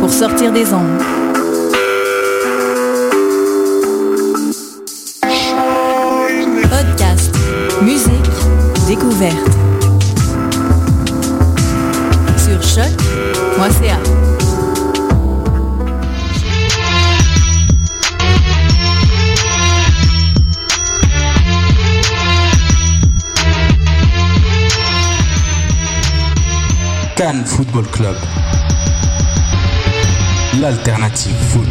pour sortir des ondes. Podcast, musique, découverte. Sur choc.ca. Cannes Football Club. Foot.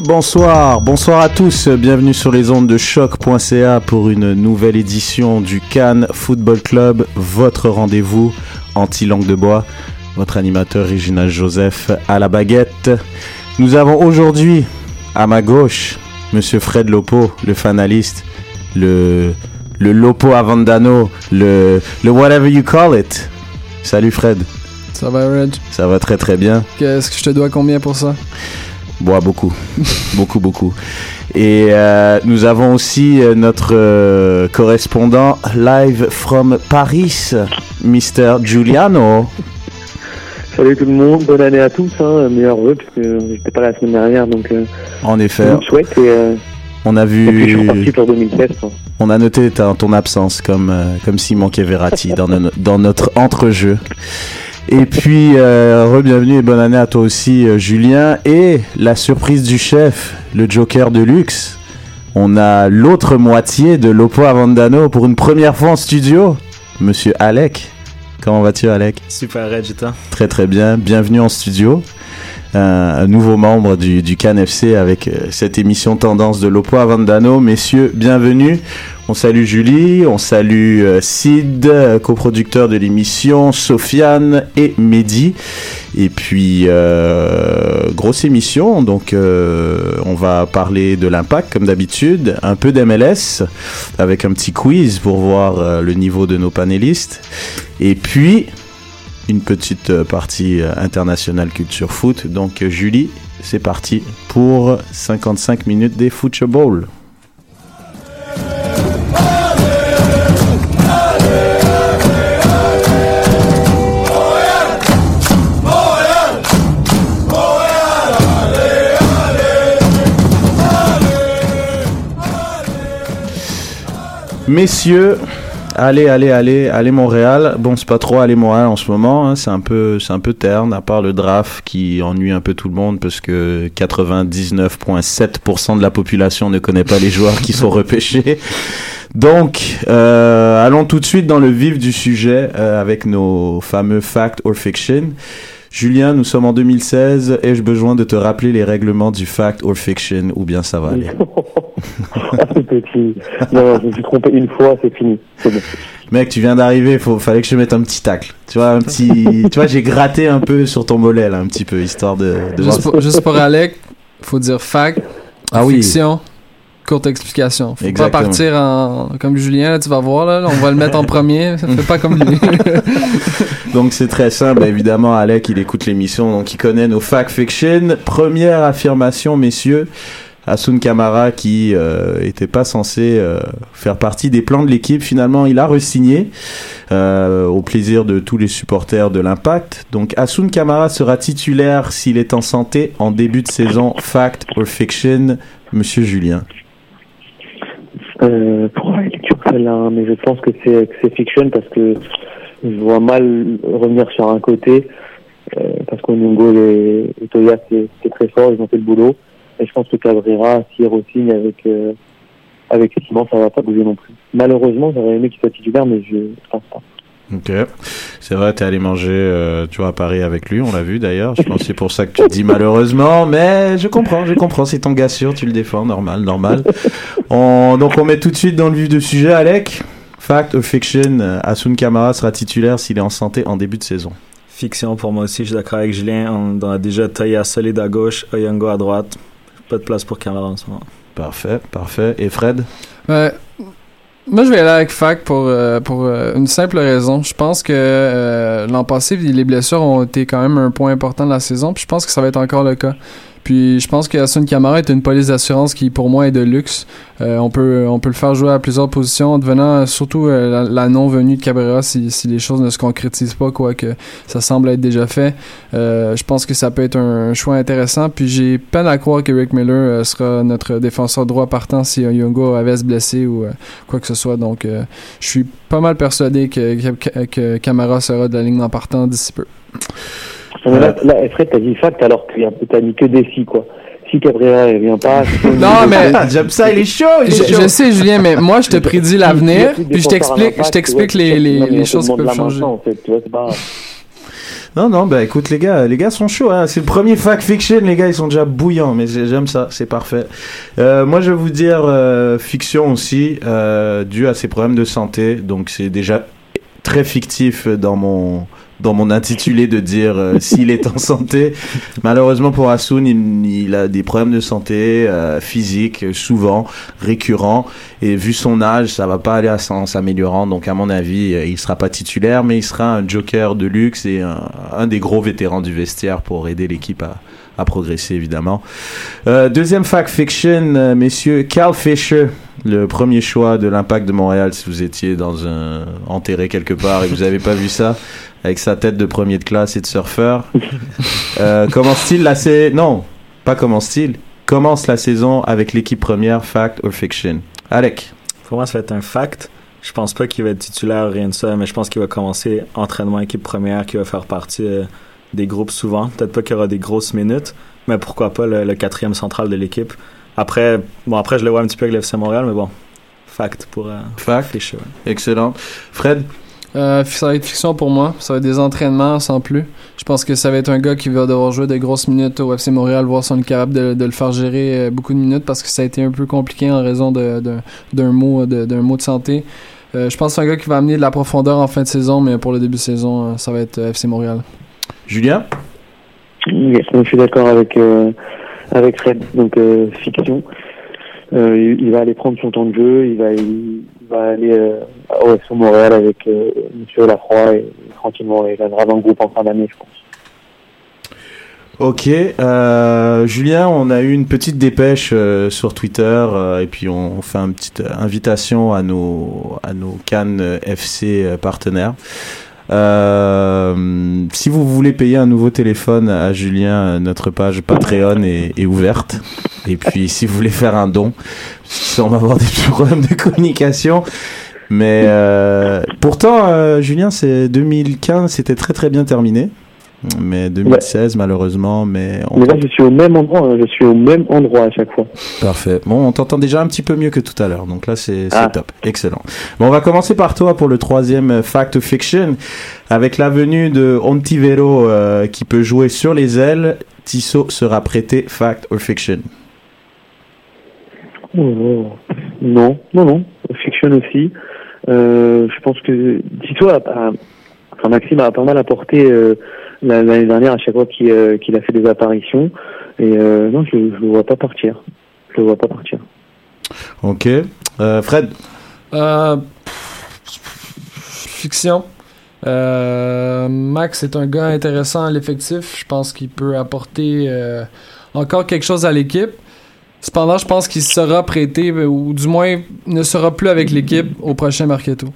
Bonsoir, bonsoir à tous, bienvenue sur les ondes de choc.ca pour une nouvelle édition du Cannes Football Club, votre rendez-vous anti-langue de bois, votre animateur Réginal Joseph à la baguette. Nous avons aujourd'hui à ma gauche Monsieur Fred Lopo, le fanaliste, le, le Lopo Avandano, le, le whatever you call it. Salut Fred, Ça va, Reg? ça va très très bien. Qu'est-ce que je te dois combien pour ça? Bois beaucoup, beaucoup, beaucoup. Et euh, nous avons aussi euh, notre euh, correspondant live from Paris, Mr. Giuliano. Salut tout le monde, bonne année à tous, hein, meilleurs vœux, parce que j'étais pas la semaine dernière, donc euh, En effet, souhaite et, euh, on a et puis je suis vu, pour 2016. hein. on a noté ton absence comme comme s'il manquait Verratti dans, no- dans notre entrejeu. Et puis, euh, re-bienvenue et bonne année à toi aussi, euh, Julien. Et la surprise du chef, le Joker de luxe. On a l'autre moitié de Lopo Avandano pour une première fois en studio, Monsieur Alec. Comment vas-tu, Alec? Super Red. Très très bien. Bienvenue en studio. Un nouveau membre du, du CAN FC avec euh, cette émission Tendance de Lopo Avandano. Messieurs, bienvenue. On salue Julie, on salue euh, Sid, euh, coproducteur de l'émission, Sofiane et Mehdi. Et puis, grosse émission, donc on va parler de l'impact comme d'habitude, un peu d'MLS avec un petit quiz pour voir le niveau de nos panélistes. Et puis, une petite euh, partie euh, internationale culture foot. Donc euh, Julie, c'est parti pour 55 minutes des football. Messieurs, allez, allez, allez, allez Montréal. Bon, c'est pas trop aller Montréal en ce moment. hein, C'est un peu, c'est un peu terne, à part le draft qui ennuie un peu tout le monde parce que 99,7% de la population ne connaît pas les joueurs qui sont repêchés. Donc, euh, allons tout de suite dans le vif du sujet euh, avec nos fameux fact or fiction. Julien, nous sommes en 2016. Ai-je besoin de te rappeler les règlements du fact or fiction ou bien ça va aller Ah, c'est petit. Non, je me suis trompé une fois, c'est fini. C'est bon. Mec, tu viens d'arriver, faut, fallait que je te mette un petit tacle. Tu vois, un petit, tu vois, j'ai gratté un peu sur ton mollet là, un petit peu, histoire de. de Juste pour, juste pour Alec, faut dire fact, Ah oui. Courte explication. Faut Exactement. pas partir en comme Julien, là, tu vas voir, là, on va le mettre en premier. Fais pas comme lui. Donc c'est très simple, évidemment, Alec, il écoute l'émission, donc il connaît nos fact fiction. Première affirmation, messieurs. Asun Kamara qui euh, était pas censé euh, faire partie des plans de l'équipe. Finalement, il a re-signé euh, au plaisir de tous les supporters de l'Impact. Donc Asun Kamara sera titulaire s'il est en santé en début de saison. Fact or fiction, Monsieur Julien. Euh, pour la lecture hein, mais je pense que c'est c'est fiction parce que je vois mal revenir sur un côté euh, parce qu'Onyongo et, et Toya c'est c'est très fort, ils ont fait le boulot. Et je pense que Cabrera, s'il re-signe avec euh, avec Simon, ça va pas bouger non plus. Malheureusement, j'aurais aimé qu'il soit titulaire, mais je pense pas. Ok. C'est vrai, t'es allé manger, euh, tu vois, à Paris avec lui, on l'a vu d'ailleurs. Je pense que c'est pour ça que tu dis malheureusement, mais je comprends, je comprends. C'est ton gars sûr, tu le défends, normal, normal. On, donc on met tout de suite dans le vif du sujet, Alec. Fact or fiction, euh, Asun Kamara sera titulaire s'il est en santé en début de saison. Fiction pour moi aussi, je suis d'accord avec Julien. On a déjà Taya solide à gauche, Oyongo à droite. Pas de place pour Kamara en ce moment. Parfait, parfait. Et Fred? Ouais. Moi, je vais aller avec Fac pour, euh, pour euh, une simple raison. Je pense que euh, l'an passé, les blessures ont été quand même un point important de la saison, puis je pense que ça va être encore le cas. Puis je pense que Asun Kamara est une police d'assurance qui, pour moi, est de luxe. Euh, on, peut, on peut le faire jouer à plusieurs positions, en devenant surtout euh, la, non-venue de Cabrera si, si les choses ne se concrétisent pas, quoique ça semble être déjà fait. Euh, je pense que ça peut être un, choix intéressant. Puis j'ai peine à croire que Rick Miller euh, sera notre défenseur droit partant si Yongo avait se blessé ou euh, quoi que ce soit. Donc je suis pas mal persuadé que, que, que Camara sera de la ligne en partant d'ici peu. Mais là, là, Fred, t'as dit fact alors que t'as mis que défi, quoi. Si Cabrera il vient pas. si- Non, mais- J'aime ça, il est chaud, il Je, est chaud. je sais, Julien, mais moi, je te prédis l'avenir, puis je t'explique, je t'explique les, les, choses qui peuvent changer. en fait, tu vois, c'est pas... Non, non, bah écoute les gars, les gars sont chauds, hein. c'est le premier fact fiction, les gars ils sont déjà bouillants, mais j'ai- j'aime ça, c'est parfait. Euh, moi je vais vous dire euh, fiction aussi, euh, dû à ses problèmes de santé, donc c'est déjà très fictif dans mon dans mon intitulé de dire euh, s'il est en santé. Malheureusement pour Asun, il, a des problèmes de santé euh, physique euh, souvent récurrents et vu son âge, ça va pas aller à en s'améliorant. Donc à mon avis, euh, il sera pas titulaire, mais il sera un joker de luxe et un, des gros vétérans du vestiaire pour aider l'équipe à, progresser évidemment. Euh, deuxième fact fiction, messieurs, Carl Fisher, le premier choix de l'Impact de Montréal. Si vous étiez dans un enterré quelque part et vous avez pas vu ça, avec sa tête de premier de classe et de surfeur. Euh, commence-t-il la saison Non, pas commence-t-il. Commence la saison avec l'équipe première, fact or fiction? Alec. Pour moi, ça va être un fact. Je pense pas qu'il va être titulaire ou rien de ça, mais je pense qu'il va commencer entraînement équipe première, qu'il va faire partie euh, des groupes souvent. Peut-être pas qu'il y aura des grosses minutes, mais pourquoi pas le, le quatrième central de l'équipe. Après, bon, après, je le vois un petit peu avec l'FC Montréal, mais bon, fact pour euh, Fact. Ouais. Excellent. Fred? Euh, ça va être fiction pour moi. Ça va être des entraînements sans plus. Je pense que ça va être un gars qui va devoir jouer des grosses minutes au FC Montréal, voir si on est capable de, de le faire gérer euh, beaucoup de minutes parce que ça a été un peu compliqué en raison de- de- d'un mot, de- d'un mot de santé. Euh, je pense que c'est un gars qui va amener de la profondeur en fin de saison, mais pour le début de saison, ça va être FC Montréal. Julien? Yes, moi, je suis d'accord avec euh, avec Fred. Donc euh, fiction. Euh, il, va aller prendre son temps de jeu. Il va aller euh, au FC Montréal avec euh, Monsieur Lafroy et, tranquillement il viendra dans le groupe en fin d'année, je pense. Ok, euh, Julien, on a eu une petite dépêche sur Twitter et puis on, fait une petite invitation à nos à nos Cannes FC partenaires. Euh, si vous voulez payer un nouveau téléphone à Julien, euh, notre page Patreon est, ouverte. Et puis si vous voulez faire un don, on va avoir des problèmes de communication. Mais euh, pourtant, euh, Julien, c'est 2015, c'était très très bien terminé. Mais 2016, malheureusement, mais on Mais là, je suis au même endroit. hein, je suis au même endroit à chaque fois. Parfait. Bon, on t'entend déjà un petit peu mieux que tout à l'heure, donc là c'est Ah. top, excellent. Bon, on va commencer par toi pour le troisième euh, fact or fiction, avec la venue de Ontivero euh, qui peut jouer sur les ailes. Tissot sera prêté fact or fiction. Oh. Non, non, non. Fiction aussi. Euh, je pense que Tito a, a- enfin Maxime a pas mal apporté euh, l'année dernière à chaque fois qu'il euh, a fait des apparitions. Et euh, non, je, je le vois pas partir. Je le vois pas partir. Ok. Euh, Fred. Euh, fiction. Euh, Max est un gars intéressant à l'effectif. Je pense qu'il peut apporter euh, encore quelque chose à l'équipe. Cependant, je pense qu'il sera prêté, ou du moins ne sera plus avec l'équipe au prochain Mercato.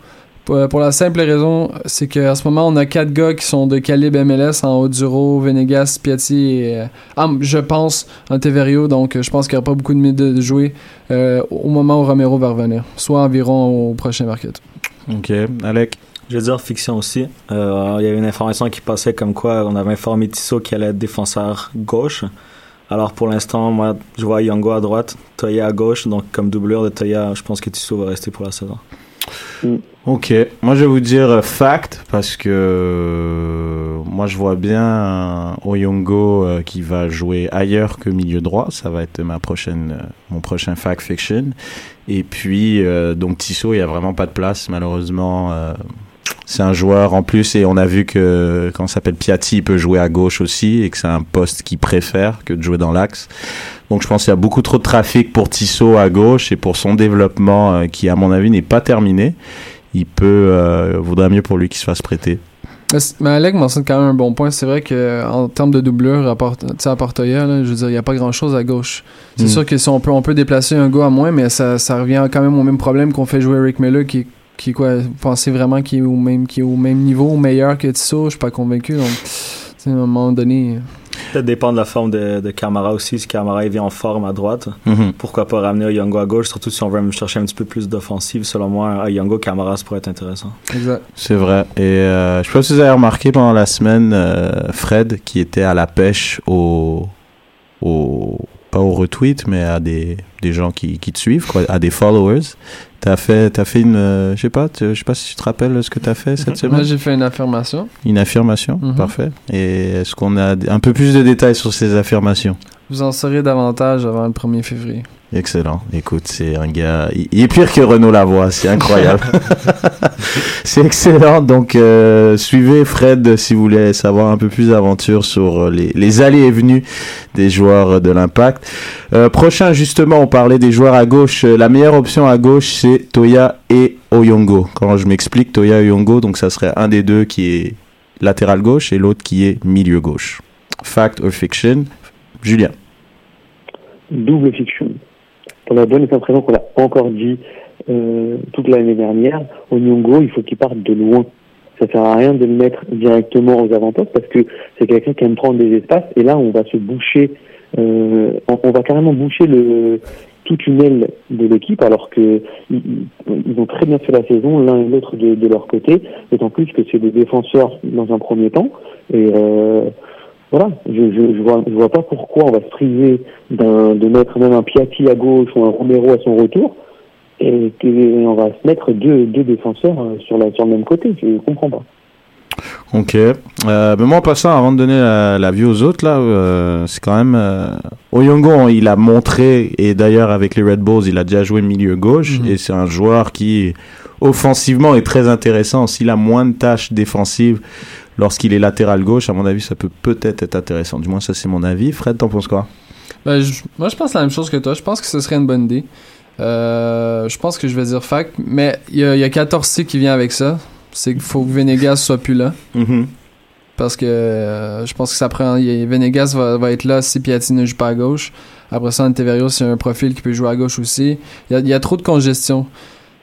Pour, la simple raison, c'est qu'à ce moment, on a quatre gars qui sont de calibre MLS en Oduro, Venegas, Piatti et, euh, ah, je pense, Anteverio. Donc, je pense qu'il n'y aura pas beaucoup de minutes de, jouer euh, au moment où Romero va revenir, soit environ au prochain Mercato. Ok, Alec? Je veux dire fiction aussi. Euh, il y avait une information qui passait comme quoi on avait informé Tissot qu'il allait être défenseur gauche. Alors pour l'instant, moi, je vois Yango à droite, Toya à gauche. Donc comme doubleur de Toya, je pense que Tissot va rester pour la saison. Mm. Ok, moi je vais vous dire euh, fact parce que euh, moi je vois bien Oyongo qui va jouer ailleurs que milieu droit, ça va être ma prochaine mon prochain fact fiction. Et puis donc Tissot, il y a vraiment pas de place malheureusement c'est un joueur en plus et on a vu que quand s'appelle Piatti, il peut jouer à gauche aussi et que c'est un poste qu'il préfère que de jouer dans l'axe. Donc je pense qu'il y a beaucoup trop de trafic pour Tissot à gauche et pour son développement euh, qui à mon avis n'est pas terminé. Il peut euh, vaudrait mieux pour lui qu'il se fasse prêter. Mais Alec mentionne quand même un bon point. C'est vrai qu'en termes de doublure à, Port à Portoya, je veux dire, il n'y a pas grand-chose à gauche. C'est hmm. sûr que si on peut, on peut déplacer un gars à moins, mais ça, ça revient quand même au même problème qu'on fait jouer Rick Miller, qui est qui quoi vous pensez vraiment qu'il est au même qui est au même niveau meilleur que Tissot je suis pas convaincu donc à un moment donné ça dépend de la forme de, de Camara aussi. Si Camara vient en forme à droite mm-hmm. pourquoi pas ramener Yongo à gauche surtout si on veut chercher un petit peu plus d'offensive selon moi à Yongo Camara ça pourrait être intéressant. Exact. C'est vrai. Et euh, je sais pas si vous avez remarqué pendant la semaine euh, Fred qui était à la pêche au au pas au retweet mais à des, des gens qui, qui te suivent quoi, à des followers T'as fait, as fait une, euh, je sais pas, je sais pas si tu te rappelles ce que tu as fait cette semaine. Moi, j'ai fait une affirmation. Une affirmation, mhm. parfait. Et est-ce qu'on a un peu plus de détails sur ces affirmations? Vous en saurez davantage avant le 1er février. Excellent. Écoute, c'est un gars. Il est pire que Renaud Lavoie, c'est incroyable. c'est excellent. Donc, euh, suivez Fred si vous voulez savoir un peu plus d'aventure sur les, les, allées et venues des joueurs de l'Impact. Euh, prochain, justement, on parlait des joueurs à gauche. La meilleure option à gauche, c'est Toya et Oyongo. Quand je m'explique, Toya et Oyongo, donc ça serait un des deux qui est latéral gauche et l'autre qui est milieu gauche. Fact or fiction Julien. Double fiction pour la bonne et simple raison qu'on l'a encore dit euh, toute l'année dernière, Onyongo, il faut qu'il parte de loin. Ça sert à rien de le mettre directement aux avant parce que c'est quelqu'un qui aime prendre des espaces. Et là on va se boucher, euh, on, va carrément boucher le toute une aile de l'équipe alors que ils, ont très bien fait la saison l'un et l'autre de, leur côté, d'autant plus que c'est des défenseurs dans un premier temps. Euh, voilà, je, je, je, vois, je vois pas pourquoi on va se priver de mettre même un Piatti à gauche ou un Romero à son retour et qu'on va se mettre deux, deux défenseurs euh, sur, la, sur le même côté. Je comprends pas. Ok. Euh, mais moi, en passant, avant de donner la, vie aux autres, là, euh, c'est quand même. Euh, Oyongo, il a montré, et d'ailleurs avec les Red Bulls, il a déjà joué milieu gauche, mhm. et c'est un joueur qui, offensivement, est très intéressant. S'il a moins de tâches défensives lorsqu'il est latéral gauche, à mon avis, ça peut peut-être être intéressant. Du moins, ça, c'est mon avis. Fred, t'en penses quoi? Ben, Moi, je pense la même chose que toi. Je pense que ce serait une bonne idée. Euh, je pense que je vais dire fac, mais il y, a 14 C qui vient avec ça. C'est qu'il faut que Venegas soit plus là. Mm-hmm. Parce que euh, je pense que ça prend. Venegas va, être là si Piatti ne joue pas à gauche. Après ça, Anteverio, c'est un profil qui peut jouer à gauche aussi. Il y a, trop de congestion.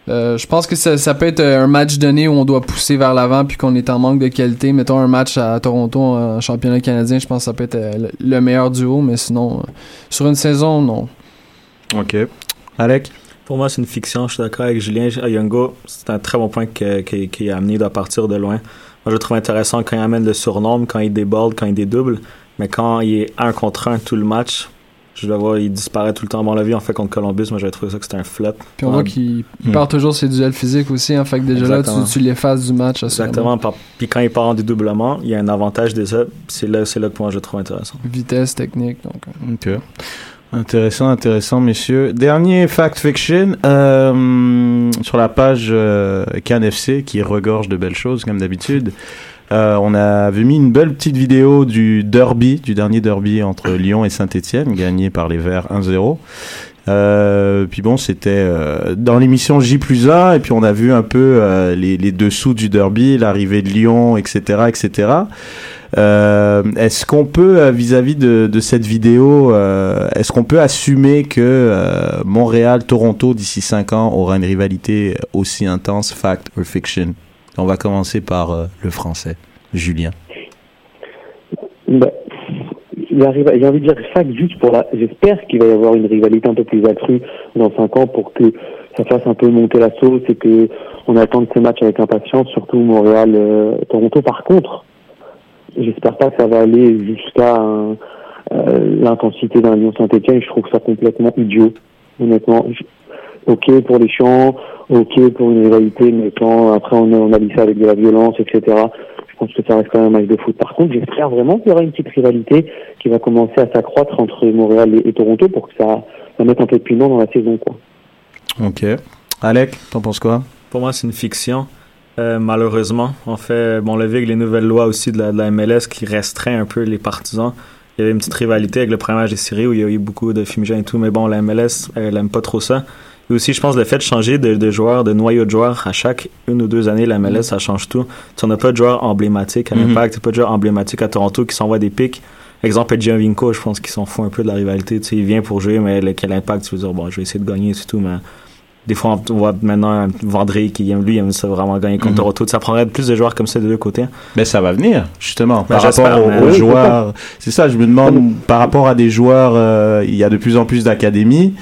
Euh, je pense que ça, peut être un match donné où on doit pousser vers l'avant puis qu'on est en manque de qualité. Mettons un match à Toronto en championnat canadien, je pense que ça peut être le meilleur duo, mais sinon, sur une saison, non. Ok. Alec? Pour moi, c'est une fiction. Je suis d'accord avec Julien Ayongo. C'est un très bon point qu'il a amené de partir de loin. Moi, je trouve intéressant quand il amène le surnombre, quand il déborde, quand il dédouble. Mais quand il est un contre un tout le match, je il disparaît tout le temps. On l'a vu en fait contre Columbus, moi j'avais trouvé ça que c'était un flop. Puis on voit qu'il hmm. part toujours ses duels physiques aussi, en hein, fait que déjà là, tu, tu l'effaces du match. Exactement. Puis quand il part en dédoublement, il y a un avantage déjà. C'est là, c'est là que moi je trouve intéressant. Vitesse, technique. Donc. Euh. Ok. Intéressant, intéressant, messieurs. Dernier fact fiction euh, sur la page euh, CanFC qui regorge de belles choses comme d'habitude. Euh, on avait mis une belle petite vidéo du derby, du dernier derby entre Lyon et Saint-Etienne, gagné par les Verts 1-0. Euh, puis bon, c'était euh, dans l'émission J plus 1, et puis on a vu un peu les, les, dessous du derby, l'arrivée de Lyon, etc., etc. Euh, est-ce qu'on peut, euh, vis-à-vis de, de, cette vidéo, euh, est-ce qu'on peut assumer que euh, Montréal-Toronto d'ici 5 ans aura une rivalité aussi intense, fact or fiction? On va commencer par euh, le français, Julien. Bah, j'ai envie de dire fact juste pour la. J'espère qu'il va y avoir une rivalité un peu plus accrue dans 5 ans pour que ça fasse un peu monter la sauce et que on attende ces matchs avec impatience, surtout Montréal-Toronto. Par contre, J'espère pas que ça va aller jusqu'à euh, l'intensité d'un Lyon Saint-Etienne. Je trouve ça complètement idiot, honnêtement. Ok pour les champs, ok pour une rivalité, mais quand après on, on a dit ça avec de la violence, etc. Je pense que ça reste quand même un match de foot. Par contre, j'espère vraiment qu'il y aura une petite rivalité qui va commencer à s'accroître entre Montréal et, et, Toronto pour que ça, ça mette un peu de piment dans la saison, quoi. Ok. Alec, t'en penses quoi? Pour moi, c'est une fiction. Euh, malheureusement, en fait, bon, le avec les nouvelles lois aussi de la, de la, MLS qui restreint un peu les partisans. Il y avait une petite rivalité avec le premier match des séries où il y a eu beaucoup de fumigènes et tout, mais bon, la MLS, elle aime pas trop ça. Et aussi, je pense, le fait de changer de, de joueurs, de noyau de joueurs à chaque une ou deux années, la MLS, ça change tout. Tu n'as pas de joueurs emblématiques à l'Impact, mm -hmm. pas de joueurs emblématiques à Toronto qui s'envoient des pics. Exemple, Giovinco, je pense qu'ils s'en fout un peu de la rivalité. Tu sais, il vient pour jouer, mais quel impact, tu veux dire, bon, je vais essayer de gagner, c'est tout, mais des fois, on voit maintenant Vendry qui aime lui, il aime ça vraiment gagner contre mm -hmm. Toronto. Ça prendrait plus de joueurs comme ça de deux côtés. Mais ça va venir, justement. Par rapport aux, aux oui, joueurs. C'est ça, je me demande, par rapport à des joueurs, euh, il y a de plus en plus d'académies.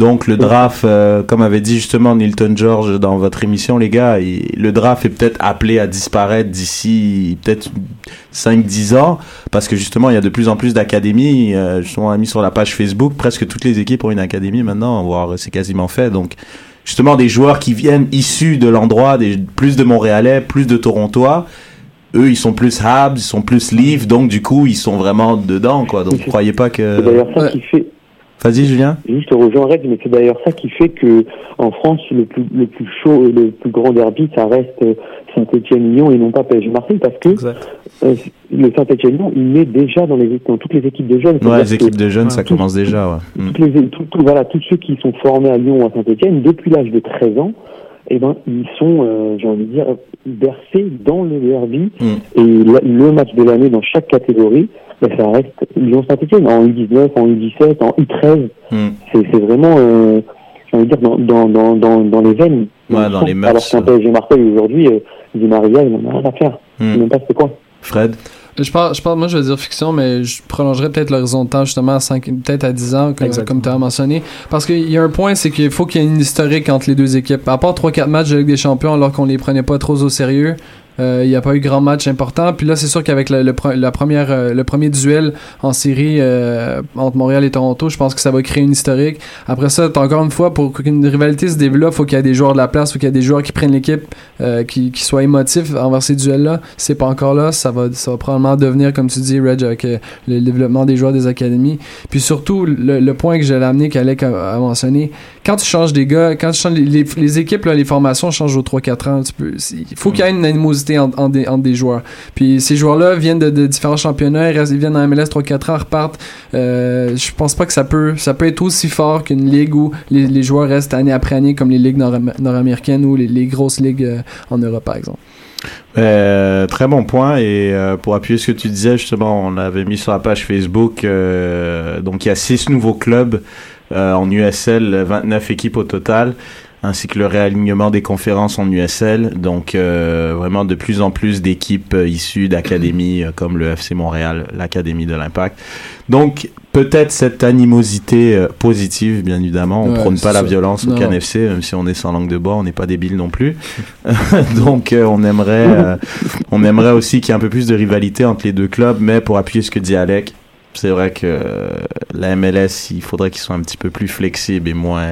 Donc le draft, euh, comme avait dit justement Nilton George dans votre émission, les gars, il, le draft est peut-être appelé à disparaître d'ici peut-être 5-10 ans, parce que justement il y a de plus en plus d'académies. Euh, justement, on a mis sur la page Facebook, presque toutes les équipes ont une académie maintenant, voire c'est quasiment fait. Donc justement des joueurs qui viennent issus de l'endroit, des plus de Montréalais, plus de Torontois. Eux, ils sont plus Habs, ils sont plus Leaf, donc du coup, ils sont vraiment dedans, quoi. Donc, vous croyez pas que. C'est d'ailleurs ça qui fait. Vas-y, Julien. Juste rejoindre, mais c'est d'ailleurs ça qui fait que en France, le plus le plus chaud, le plus grand derby, ça reste Saint-Étienne-Lyon et non pas PSG-Marseille, parce que euh, le Saint-Étienne-Lyon, il est déjà dans les dans toutes les équipes de jeunes. Ouais, les équipes de jeunes, ça tout, commence déjà. Ouais. Toutes les, tout, tout, voilà, tous ceux qui sont formés à Lyon ou à Saint-Étienne depuis l'âge de 13 ans, eh ben, ils sont, euh, j'ai envie de dire, bercés dans le derby. Mm. Et le, le match de l'année dans chaque catégorie, ben, ça reste Lyon Saint-Etienne en U19, en U17, en U13. Mm. C'est vraiment, euh, j'ai envie de dire, dans, dans, dans, dans, dans les veines. Ouais, dans les mœurs. Alors qu'un PSG Marseille aujourd'hui, euh, Di Maria, il n'en a rien à faire. Mm. Il même pas c'est quoi. Fred? Je parle, je parle, moi je vais dire fiction, mais je prolongerais peut-être l'horizon de temps justement à 5, peut-être à 10 ans, comme, comme tu as mentionné. Parce qu'il y a un point, c'est qu'il faut qu'il y ait une historique entre les deux équipes. À part 3-4 matchs de Ligue des Champions alors qu'on les prenait pas trop au sérieux, il euh, n'y a pas eu grand match important. Puis là, c'est sûr qu'avec le, le, euh, premier duel en série euh, entre Montréal et Toronto, je pense que ça va créer une historique. Après ça, encore une fois, pour qu'une rivalité se développe, faut qu'il y ait des joueurs de la place, faut qu'il y ait des joueurs qui prennent l'équipe, qui, qui soient émotifs envers ces duels-là. C'est pas encore là. Ça va, ça va probablement devenir, comme tu dis, Reg, avec le développement des joueurs des académies. Puis surtout, le, point que j'allais amener, qu'Alec a, a, mentionné, quand tu changes des gars, quand tu changes les, équipes, les formations changent aux 3-4 ans. Tu peux, il faut qu'il y ait une animosité entre, entre, des, entre des joueurs. Puis ces joueurs-là viennent de, différents championnats, ils, viennent en MLS 3-4 ans, repartent. Euh, je pense pas que ça peut, ça peut être aussi fort qu'une ligue où les, joueurs restent année après année, comme les ligues nord-américaines ou les, grosses ligues euh, en Europe, par exemple. Euh, très bon point et euh, pour appuyer ce que tu disais justement on avait mis sur la page Facebook donc il y a six nouveaux clubs en USL 29 équipes au total ainsi que le réalignement des conférences en USL. Donc euh, vraiment de plus en plus d'équipes euh, issues d'académies euh, comme le FC Montréal, l'Académie de l'Impact. Donc peut-être cette animosité euh, positive, bien évidemment. On ouais, prône pas la violence non. au CanFC, même si on est sans langue de bois, on n'est pas débile non plus. Donc on aimerait, on aimerait aussi qu'il y ait un peu plus de rivalité entre les deux clubs. Mais pour appuyer ce que dit Alec, c'est vrai que la MLS, il faudrait qu'ils soient un petit peu plus flexibles et moins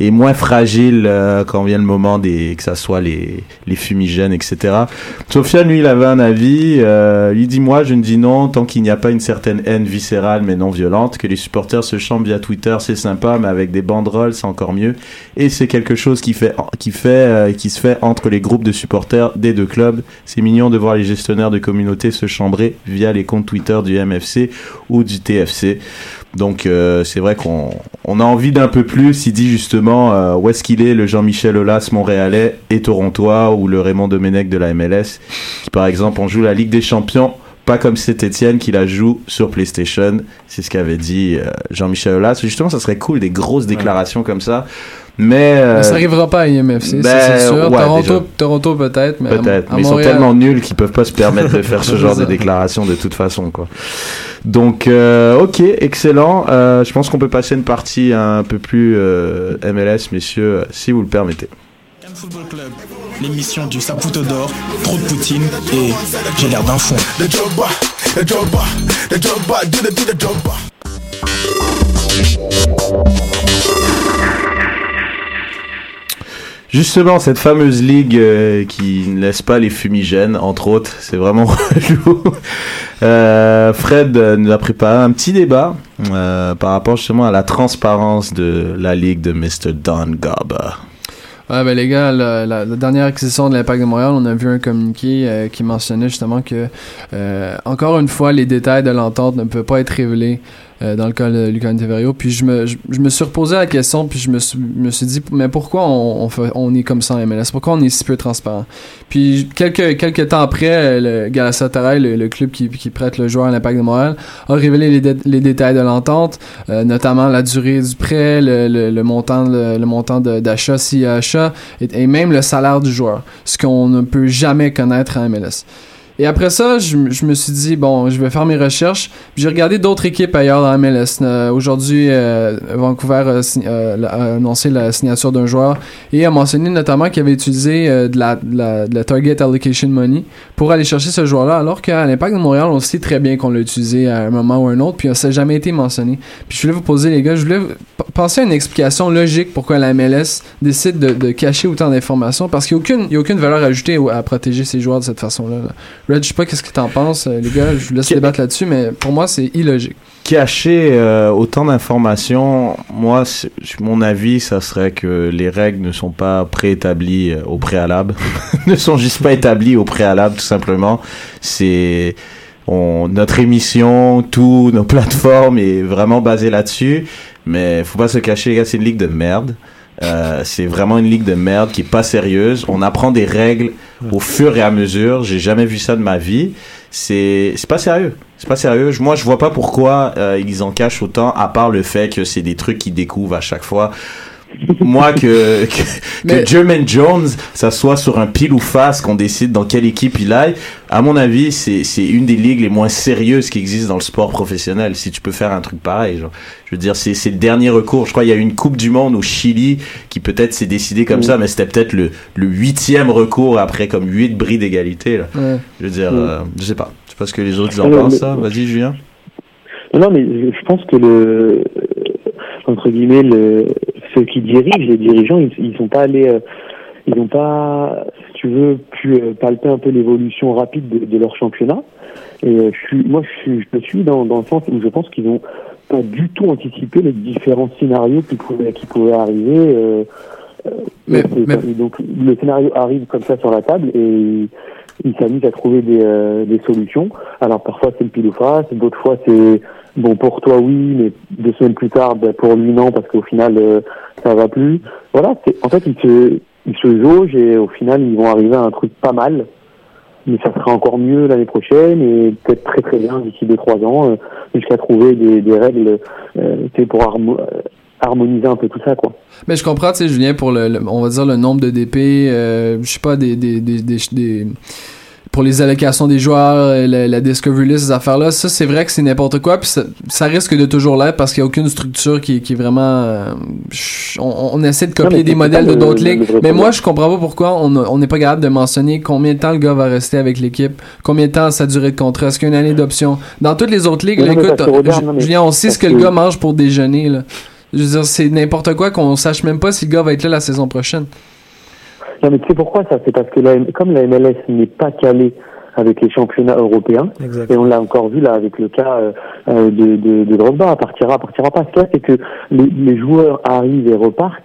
est moins fragile euh, quand vient le moment des que ça soit les les fumigènes etc Sofiane lui il avait un avis euh, il dit moi je ne dis non tant qu'il n'y a pas une certaine haine viscérale mais non violente que les supporters se chantent via Twitter c'est sympa mais avec des banderoles c'est encore mieux. Et c'est quelque chose qui fait qui fait euh, qui se fait entre les groupes de supporters des deux clubs. C'est mignon de voir les gestionnaires de communautés se chambrer via les comptes Twitter du MFC ou du TFC donc euh, c'est vrai qu'on on a envie d'un peu plus. Il dit justement euh, où est-ce qu'il est le Jean-Michel Aulas montréalais et torontois ou le Raymond Domenech de la MLS par exemple on joue la Ligue des Champions pas comme cet Etienne qui la joue sur PlayStation. C'est ce qu'avait dit euh, Jean-Michel Aulas. Justement, ça serait cool des grosses déclarations comme ça. Mais euh, ça arrivera pas à IMFC, ben, c'est sûr. ouais, Toronto. Toronto peut-être, mais à- Peut-être, à mais ils sont tellement nuls qu'ils peuvent pas se permettre de faire ce genre de C'est déclaration de toute façon, quoi. Donc, euh, ok, excellent. Euh, je pense qu'on peut passer une partie un peu plus euh, MLS, messieurs, si vous le permettez. Football Club, l'émission du Saputo d'or, trop de poutine et j'ai l'air d'un fond. Justement, cette fameuse ligue euh, qui ne laisse pas les fumigènes, entre autres, c'est vraiment relou. Euh, Fred nous a préparé un petit débat euh, par rapport justement à la transparence de la ligue de Mr. Don Garber. Ouais, ben les gars, la, la- la dernière acquisition de l'Impact de Montréal, on a vu un communiqué euh, qui mentionnait justement que, euh, encore une fois, les détails de l'entente ne peuvent pas être révélés euh, dans le cas de Lucas Teverio. Puis je me, je, me suis reposé la question, puis je me suis, me suis dit, mais pourquoi on, on, fait, on est comme ça en MLS? Pourquoi on est si peu transparent? Puis quelques, quelques temps après, le Galatasaray, le, le club qui, qui prête le joueur à l'Impact de Montréal, a révélé les, les détails de l'entente, euh, notamment la durée du prêt, le, le, le montant, le, montant d'achat s'il y a achat, et, et même le salaire du joueur, ce qu'on ne peut jamais connaître en MLS. Et après ça, je, me suis dit, bon, je vais faire mes recherches. J'ai regardé d'autres équipes ailleurs dans MLS. Euh, Aujourd'hui, euh, Vancouver a, sign- euh, la- a annoncé la signature d'un joueur et a mentionné notamment qu'il avait utilisé euh, de, la, la, la Target Allocation Money pour aller chercher ce joueur-là, alors qu'à l'Impact de Montréal, on sait très bien qu'on l'a utilisé à un moment ou un autre, puis ça n'a jamais été mentionné. Puis je voulais vous poser, les gars, je voulais penser à une explication logique pourquoi la MLS décide de, cacher autant d'informations, parce qu'il n'y a, aucune- valeur ajoutée à protéger ses joueurs de cette façon-là. là. Red, je sais pas qu'est-ce que t'en penses, euh, les gars, je vous laisse débattre là-dessus, mais pour moi, c'est illogique. Cacher euh, autant d'informations, moi, mon avis, ça serait que les règles ne sont pas préétablies euh, au préalable, ne sont juste pas établies au préalable, tout simplement. C'est on, notre émission, tout, nos plateformes est vraiment basé là-dessus. Mais faut pas se cacher, les gars, c'est une ligue de merde. Euh, c'est vraiment une ligue de merde qui est pas sérieuse. On apprend des règles au fur et à mesure. J'ai jamais vu ça de ma vie. C'est c'est pas sérieux. C'est pas sérieux. Je- Moi, je vois pas pourquoi euh, ils en cachent autant, à part le fait que c'est des trucs qu'ils découvrent à chaque fois. Moi, que, que, Mais- que Jermaine Jones, ça soit sur un pile ou face qu'on décide dans quelle équipe il aille, à mon avis, c'est c'est une des ligues les moins sérieuses qui existent dans le sport professionnel. Si tu peux faire un truc pareil, genre, je veux dire, c'est c'est le dernier recours. Je crois qu'il y a eu une Coupe du Monde au Chili qui peut-être s'est décidée comme Mm. ça, mais c'était peut-être le, le huitième recours après comme huit bris d'égalité. là. Ouais. Je veux dire, euh, je sais pas. Je sais pas ce que les autres en Alors, pensent. mais- Ça. Vas-y, Julien. Non, non, mais je je pense que le entre guillemets le ceux qui dirigent, les dirigeants, ils, ils sont pas allés, euh, ils n'ont pas, si tu veux, pu euh, palper un peu l'évolution rapide de, de leur championnat. Et euh, je suis, moi, je suis, je me suis dans, dans le sens où je pense qu'ils ont pas du tout anticipé les différents scénarios qui pouvaient, qui pouvaient arriver. euh, Mais- c'est- mais- Donc le scénario arrive comme ça sur la table et ils s'amusent à trouver des, des solutions. Alors parfois c'est le pile ou face, d'autres fois c'est bon pour toi oui, mais deux semaines plus tard ben, pour lui non parce qu'au final euh, ça va plus. Voilà, en fait ils se ils se jaugent et au final ils vont arriver à un truc pas mal, mais ça sera encore mieux l'année prochaine et peut-être très très bien d'ici deux trois ans euh, jusqu'à trouver des, règles euh, pour euh, harmoniser un peu tout ça quoi. Mais je comprends, tu sais, Julien, pour le, on va dire le nombre de DP, je sais pas, des- pour les allocations des joueurs, euh, la, la Discovery List, ces affaires-là, ça, c'est vrai que c'est n'importe quoi, puis ça, ça risque de toujours l'être parce qu'il n'y a aucune structure qui, qui est vraiment... euh, on, on essaie de copier des modèles de d'autres ligues, mais moi, je comprends pas pourquoi on n'est pas capable de mentionner combien de temps le gars va rester avec l'équipe, combien de temps sa durée de contrat, est-ce qu'il y a une année d'option. Dans toutes les autres ligues, là, non, écoute, mais Julien, on sait ce que le gars mange pour déjeuner, là. Je veux dire, c'est n'importe quoi qu'on sache même pas si le gars va être là la saison prochaine. Non, mais tu sais pourquoi ça? C'est parce que la, comme la MLS n'est pas calée avec les championnats européens, Exact. et on l'a encore vu là avec le cas euh, euh, de, de, de Drogba, partira, partira pas. Ce qu'il y a, c'est que les, les joueurs arrivent et repartent,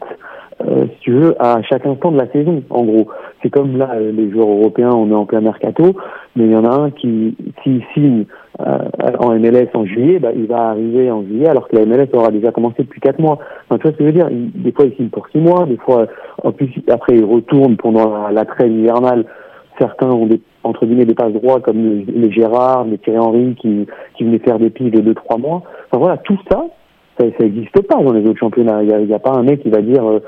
euh, si tu veux, à chaque instant de la saison, en gros. C'est comme là, euh, les joueurs européens, on est en plein mercato, mais il y en a un qui, s'il signe en MLS en juillet, bah, il va arriver en juillet, alors que la MLS aura déjà commencé depuis quatre mois. Enfin, tu vois ce que je veux dire? Des fois, il signe pour six mois, des fois, en plus, après, il retourne pendant la, trêve hivernale. Certains ont des entre guillemets des passes droits comme les Gérard, les Thierry Henry qui, qui venaient faire des piges de 2-3 mois. Enfin voilà, tout ça, ça n'existe pas dans les autres championnats. Il n'y a, pas un mec qui va dire, euh,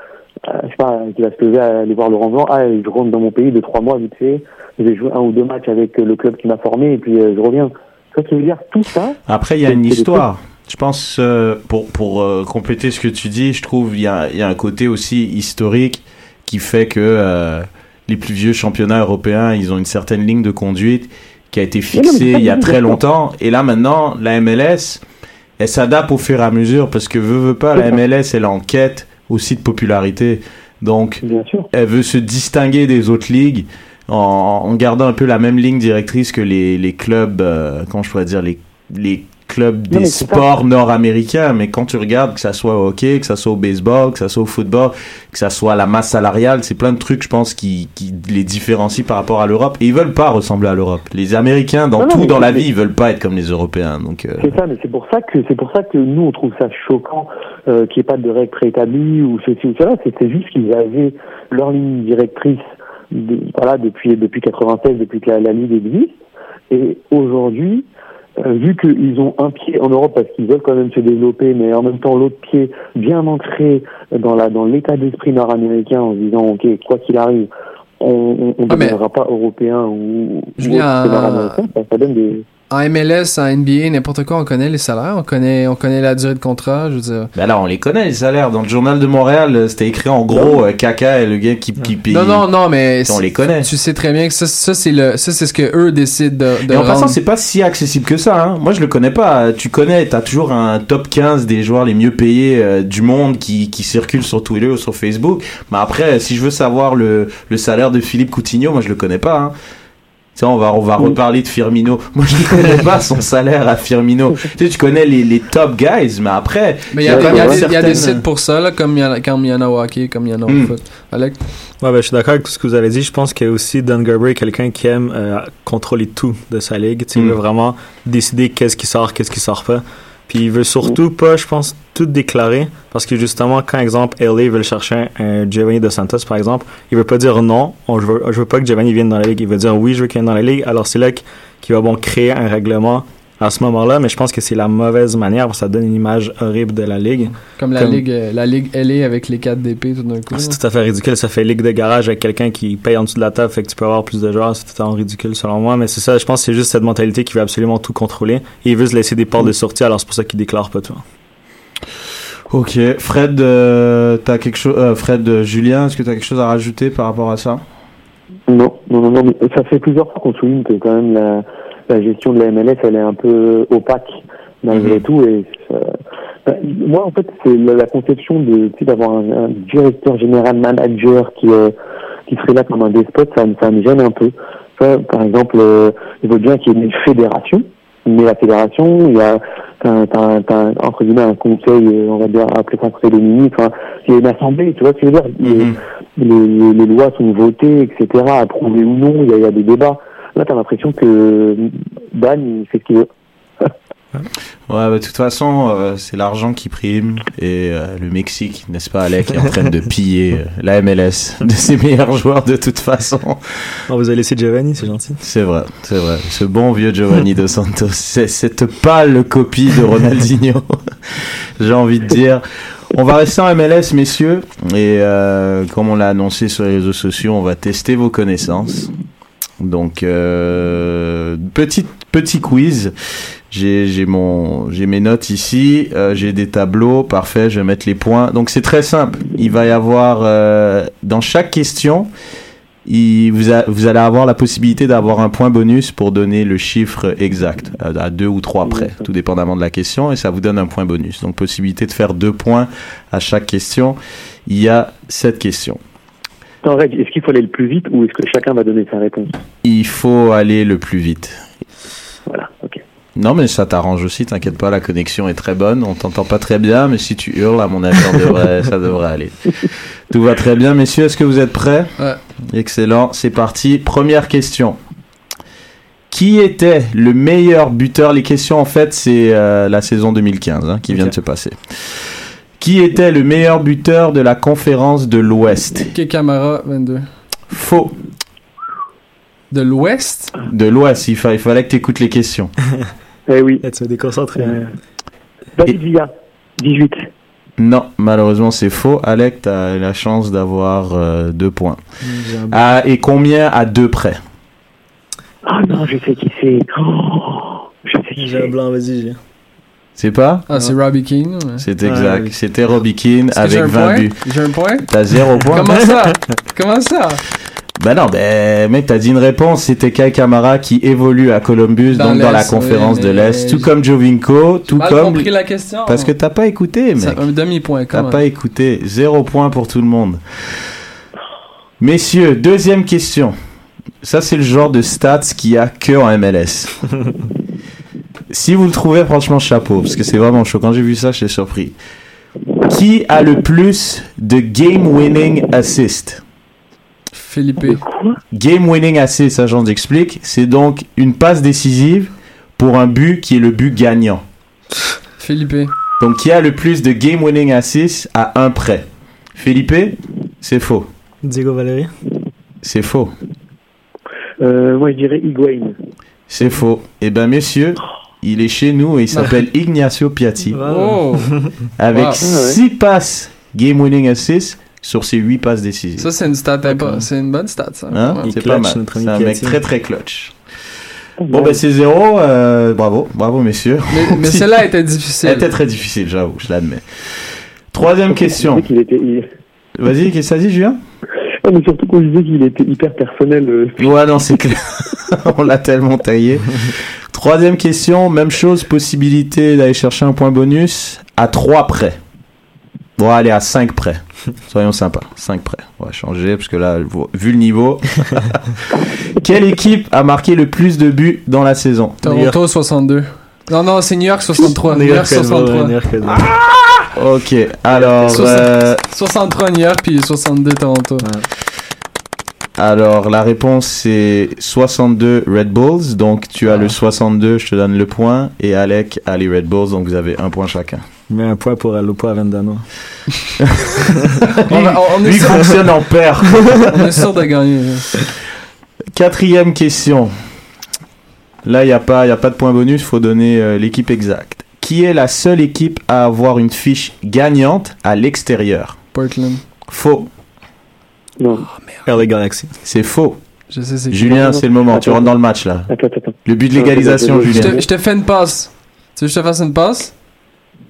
euh, je sais pas, qui va se lever à aller voir Laurent Blanc, ah, je rentre dans mon pays de 3 mois vite fait, je vais jouer un ou deux matchs avec le club qui m'a formé et puis euh, je reviens. Ça, veut dire tout ça. Après, il y a une histoire. Je pense, euh, pour, pour euh, compléter ce que tu dis, je trouve il y a, y a un côté aussi historique qui fait que euh, les plus vieux championnats européens, ils ont une certaine ligne de conduite qui a été fixée il y a très longtemps. Et là, maintenant, la MLS, elle s'adapte au fur et à mesure parce que veut, veut pas, la MLS, elle est en quête aussi de popularité. Donc, elle veut se distinguer des autres ligues en, en gardant un peu la même ligne directrice que les, les clubs, euh, comment je pourrais dire, les, les clubs des sports nord-américains. Mais quand tu regardes, que ça soit au hockey, que ça soit au baseball, que ça soit au football, que ça soit la masse salariale, c'est plein de trucs, je pense, qui, qui les différencient par rapport à l'Europe. Et ils veulent pas ressembler à l'Europe. Les Américains, dans Non, tout dans la vie, ils veulent pas être comme les Européens. Donc, euh, C'est ça, mais c'est pour ça que c'est pour ça que nous on trouve ça choquant euh, qu'il n'y ait pas de règles préétablies ou ceci ou cela. C'est c'est juste qu'ils avaient leur ligne directrice, de- voilà, depuis depuis 96, depuis que la, la ligue existe. Et aujourd'hui, euh, vu qu'ils ont un pied en Europe parce qu'ils veulent quand même se développer, mais en même temps l'autre pied bien ancré dans la dans l'état d'esprit nord-américain en se disant ok quoi qu'il arrive, on on, on Ah, mais- deviendra pas européen ou, ou Julien, autre que nord-américain. Ça, ça donne des En MLS, en NBA, n'importe quoi, on connaît les salaires, on connaît, on connaît la durée de contrat, je veux dire. ben là, on les connaît, les salaires. Dans le journal de Montréal, euh, c'était écrit en gros, euh, Kaka est le gars qui, qui paye. Non, non, non, mais On les connaît. Tu sais très bien que ça, ça c'est le, ça c'est ce que eux décident de. de Et en passant, rendre. c'est pas si accessible que ça. Hein. Moi, je le connais pas. Tu connais, t'as toujours un top 15 des joueurs les mieux payés euh, du monde qui, qui circulent sur Twitter ou sur Facebook. Mais après, si je veux savoir le, le salaire de Philippe Coutinho, moi, je le connais pas. Hein. Tu sais, on va, on va reparler de Firmino. Moi, je ne connais pas son salaire à Firmino. tu sais, tu connais les, les top guys, mais après. Mais il y, a- y a des- y a sites pour ça, là, comme il y en a, y en a au hockey, comme il y en a au Hmm. foot. Alec? Ouais, ben, je suis d'accord avec tout ce que vous avez dit. Je pense que aussi Don Gerber est quelqu'un qui aime euh, contrôler tout de sa ligue. Tu sais, Il veut vraiment décider qu'est-ce qui sort, qu'est-ce qui sort pas. Puis il veut surtout pas, je pense, tout déclarer. Parce que justement, quand, exemple, LA veut chercher un Giovanni Dos Santos, par exemple, il veut pas dire non, on, je, veux, je veux pas que Giovanni vienne dans la ligue. Il veut dire oui, je veux qu'il vienne dans la ligue. Alors c'est là qu'- qu'il va bon créer un règlement à ce moment-là. Mais je pense que c'est la mauvaise manière parce que ça donne une image horrible de la ligue. Comme la ligue, euh, la ligue LA avec les 4 DP tout d'un coup. Ah, C'est tout à fait ridicule. Ça fait ligue de garage avec quelqu'un qui paye en dessous de la table, fait que tu peux avoir plus de joueurs. C'est totalement ridicule selon moi. Mais c'est ça, je pense que c'est juste cette mentalité qui veut absolument tout contrôler. Et il veut se laisser des portes de sortie, alors c'est pour ça qu'il déclare pas tout. Ok. Fred, euh, t'as quelque chose. euh, Fred, euh, Julien, est-ce que tu as quelque chose à rajouter par rapport à ça? Non, non, non, non, mais ça fait plusieurs fois qu'on souligne que quand même la, la gestion de la MLS, elle est un peu opaque malgré tout. Et ça- ben, moi, en fait, c'est la, la conception de tu sais, d'avoir un, un directeur général manager qui euh, qui serait là comme un despote, ça, me- ça me gêne un peu. Ça, par exemple, euh, il faut bien qu'il y ait une fédération, mais la fédération, il y a t'as, t'as, t'as, entre guillemets un conseil, euh, on va dire appeler ça un conseil des ministres, enfin, il y a une assemblée, tu vois ce que je veux dire? Les- les, les, les lois sont votées, etc., approuvées ou non, il y a, il y a des débats. Là, t'as l'impression que Dan, il fait ce qu'il veut. Ouais, bah, de toute façon, euh, c'est l'argent qui prime et euh, le Mexique, n'est-ce pas, Alec, est en train de piller euh, la MLS de ses meilleurs joueurs de toute façon. On vous a laissé Giovanni, c'est gentil. C'est vrai, c'est vrai. Ce bon vieux Giovanni Dos Santos, c'est cette pâle copie de Ronaldinho, j'ai envie de dire. On va rester en MLS, messieurs, et euh, comme on l'a annoncé sur les réseaux sociaux, on va tester vos connaissances. Donc, euh, petit petit quiz. J'ai j'ai mon j'ai mes notes ici. euh, j'ai des tableaux. Parfait. Je vais mettre les points. Donc c'est très simple. Il va y avoir euh, dans chaque question, il, vous, a- vous allez avoir la possibilité d'avoir un point bonus pour donner le chiffre exact à, à deux ou trois près, tout dépendamment de la question, et ça vous donne un point bonus. Donc possibilité de faire deux points à chaque question. Il y a sept questions. En est-ce qu'il faut aller le plus vite ou est-ce que chacun va donner sa réponse Il faut aller le plus vite. Voilà, ok. Non, mais ça t'arrange aussi, t'inquiète pas, la connexion est très bonne, on t'entend pas très bien, mais si tu hurles, à mon avis, devrait- ça devrait aller. Tout va très bien, messieurs, est-ce que vous êtes prêts Ouais. Excellent, c'est parti. Première question. Qui était le meilleur buteur? Les questions, en fait, c'est euh, la saison 2015 hein, qui vient de se passer. Qui était le meilleur buteur de la conférence de l'Ouest? Ok, Camara, 22. Faux. De l'Ouest? De l'Ouest, il, fa- il fallait que tu écoutes les questions. Eh oui. Là, tu vas déconcentrer. Euh, David Villa, 18. Non, malheureusement, c'est faux. Alec, tu as la chance d'avoir euh, deux points. Un- Ah, et combien à deux près? Ah non, je sais qui c'est. Oh, je sais qui J'ai un c'est. blanc, vas-y. C'est pas Ah, c'est Robbie Keane. ouais. C'est Ouais, exact. oui. C'était Robbie Keane avec un 20 point? buts. J'ai un point? T'as zéro point Comment ça? Comment ça? Ben non, ben mec, t'as dit une réponse. C'était Kai Kamara qui évolue à Columbus, Dans donc dans la conférence oui, de l'Est, tout comme Jovinko, tout Mal comme compris la question. parce que t'as pas écouté, mec. C'est un demi-point, T'as quand même. pas écouté. Zéro point pour tout le monde. Messieurs, deuxième question. Ça, c'est le genre de stats qu'il y a que en MLS. si vous le trouvez, franchement, chapeau, parce que c'est vraiment chaud. Quand j'ai vu ça, j'étais surpris. Qui a le plus de game-winning assist Philippe. Quoi Game winning assist, ça j'en explique. C'est donc une passe décisive pour un but qui est le but gagnant. Philippe. Donc qui a le plus de game winning assist à un près Philippe C'est faux. Diego Valéry. C'est faux. euh, Moi, je dirais Higuain. C'est faux. Eh ben messieurs, il est chez nous et il s'appelle Ignacio Piatti Oh! avec Wow. 6 passes game winning assist sur ses 8 passes décisives. Ça, c'est une stat C'est une bonne stat, ça. Hein? Ouais. C'est pas mal. C'est un mec très très clutch. Bon ben c'est zéro. euh, bravo, bravo messieurs. Mais, mais celle-là était difficile. Elle était très difficile, j'avoue, je l'admets. Troisième question. Il- Vas-y, qu'est-ce que ça dit, Julien? Ah, mais surtout quand je disais qu'il était hyper personnel. euh, Ouais, non, c'est clair. On l'a tellement taillé. Troisième question, même chose, possibilité d'aller chercher un point bonus à 3 près. Bon, allez, à 5 près. Soyons sympas, 5 près. On va changer, parce que là, vu le niveau. Quelle équipe a marqué le plus de buts dans la saison? Toronto 62. Non, non, c'est New York 63. New York Red Bull, 63. New York Red Bull. Ok, alors... Soixante- euh, 63 New York, puis 62 Toronto. Alors, la réponse c'est 62 Red Bulls. Donc, tu as le 62, je te donne le point. Et Alec a les Red Bulls, donc vous avez un point chacun. Mais un point pour Alupo Avendano. On, va- on- on est Lui sûr, fonctionne en paire. on est sûr de gagner. Quatrième question. Là, il n'y a, pas- y a pas de point bonus, il faut donner euh, l'équipe exacte. Qui est la seule équipe à avoir une fiche gagnante à l'extérieur? Portland. Faux. Non. LA Galaxy. C'est faux. Je sais c'est qui. Julien, c'est le moment. Tu rentres dans le match là. Attends, attends. Le but de l'égalisation, Je Je Julien. te, je te fais une passe. Tu veux que je te fasse une passe?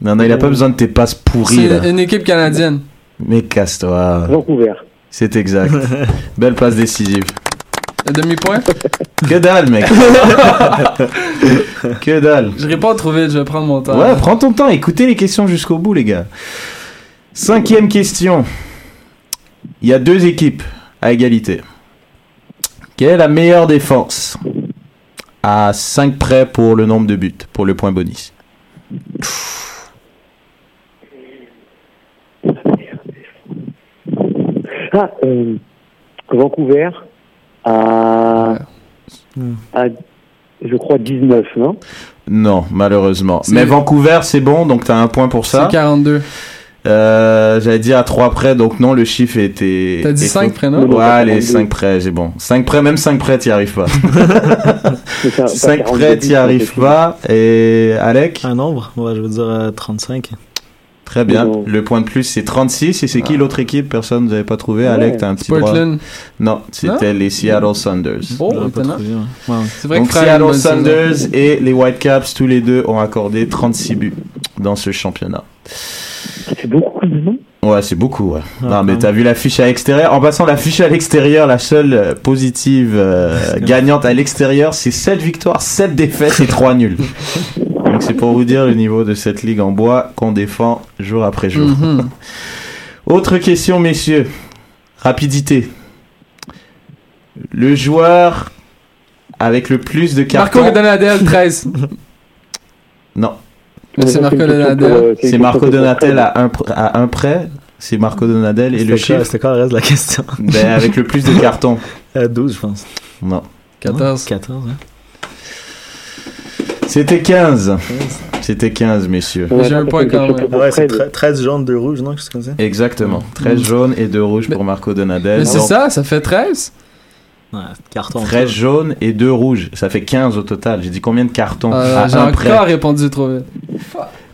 Non, non, il a pas besoin de tes passes pourries là. C'est une équipe canadienne. Mais casse-toi. Vancouver. C'est exact. Belle passe décisive. Un demi-point? Que dalle, mec. que dalle. Je réponds trop vite, je vais prendre mon temps. Ouais, prends ton temps. Écoutez les questions jusqu'au bout, les gars. Cinquième question. Il y a deux équipes à égalité. Quelle est la meilleure défense? À 5 près pour le nombre de buts, pour le point bonus. Ah, euh, Vancouver à, à, je crois, 19, non? Non, malheureusement. C'est- Mais Vancouver, c'est bon, donc t'as un point pour C'est ça. 42. Euh, J'avais dit à 3 près, donc non, le chiffre était. T'as dit est 5 faux. près, non? Ouais, les 42. 5 près, c'est bon. 5 près, même 5 près, t'y arrives pas. Mais ça- pas 5 42 près, t'y arrives c'est pas. Et Alec? Un nombre Ouais, je veux dire euh, 35. Très bien. Non. Le point de plus, c'est 36. Et c'est qui l'autre équipe? Personne, vous avez pas trouvé. Ouais. Alec, t'as un petit droit. Portland. Non, c'était les Seattle. Oh, ouais. Ouais. C'est vrai Donc que Seattle. Saunders et les Whitecaps, tous les deux, ont accordé 36 buts dans ce championnat. C'est beaucoup non Ouais, c'est beaucoup, ouais. Ouais, non, mais t'as vu l'affiche à l'extérieur? En passant l'affiche à l'extérieur, la seule euh, positive euh, gagnante à l'extérieur, c'est 7 victoires, 7 défaites et 3 nuls. Donc c'est pour vous dire le niveau de cette ligue en bois qu'on défend jour après jour. Mhm. Autre question, messieurs. Rapidité. Le joueur avec le plus de Marco cartons. Donadel, 13. Non, c'est Marco Donadel. euh, c'est Marco Donatel à un, pr- à un près. C'est Marco Donadel et le chiffre C'était quoi le reste de la question ben, avec le plus de cartons. Euh, 12, je pense. Non. 14. 14, hein. C'était 15. C'était 15, messieurs. A J'ai un point quand même. Ouais, c'est Fred. tre- 13 jaunes, 2 rouges, non Exactement. 13 jaunes et 2 rouges Mais- pour Marco Donadel. Mais c'est Donc, ça, ça fait 13. Ouais, carton. 13 jaunes et 2 rouges. Ça fait 15 au total. J'ai dit combien de cartons Euh, J'ai encore répondu trop vite.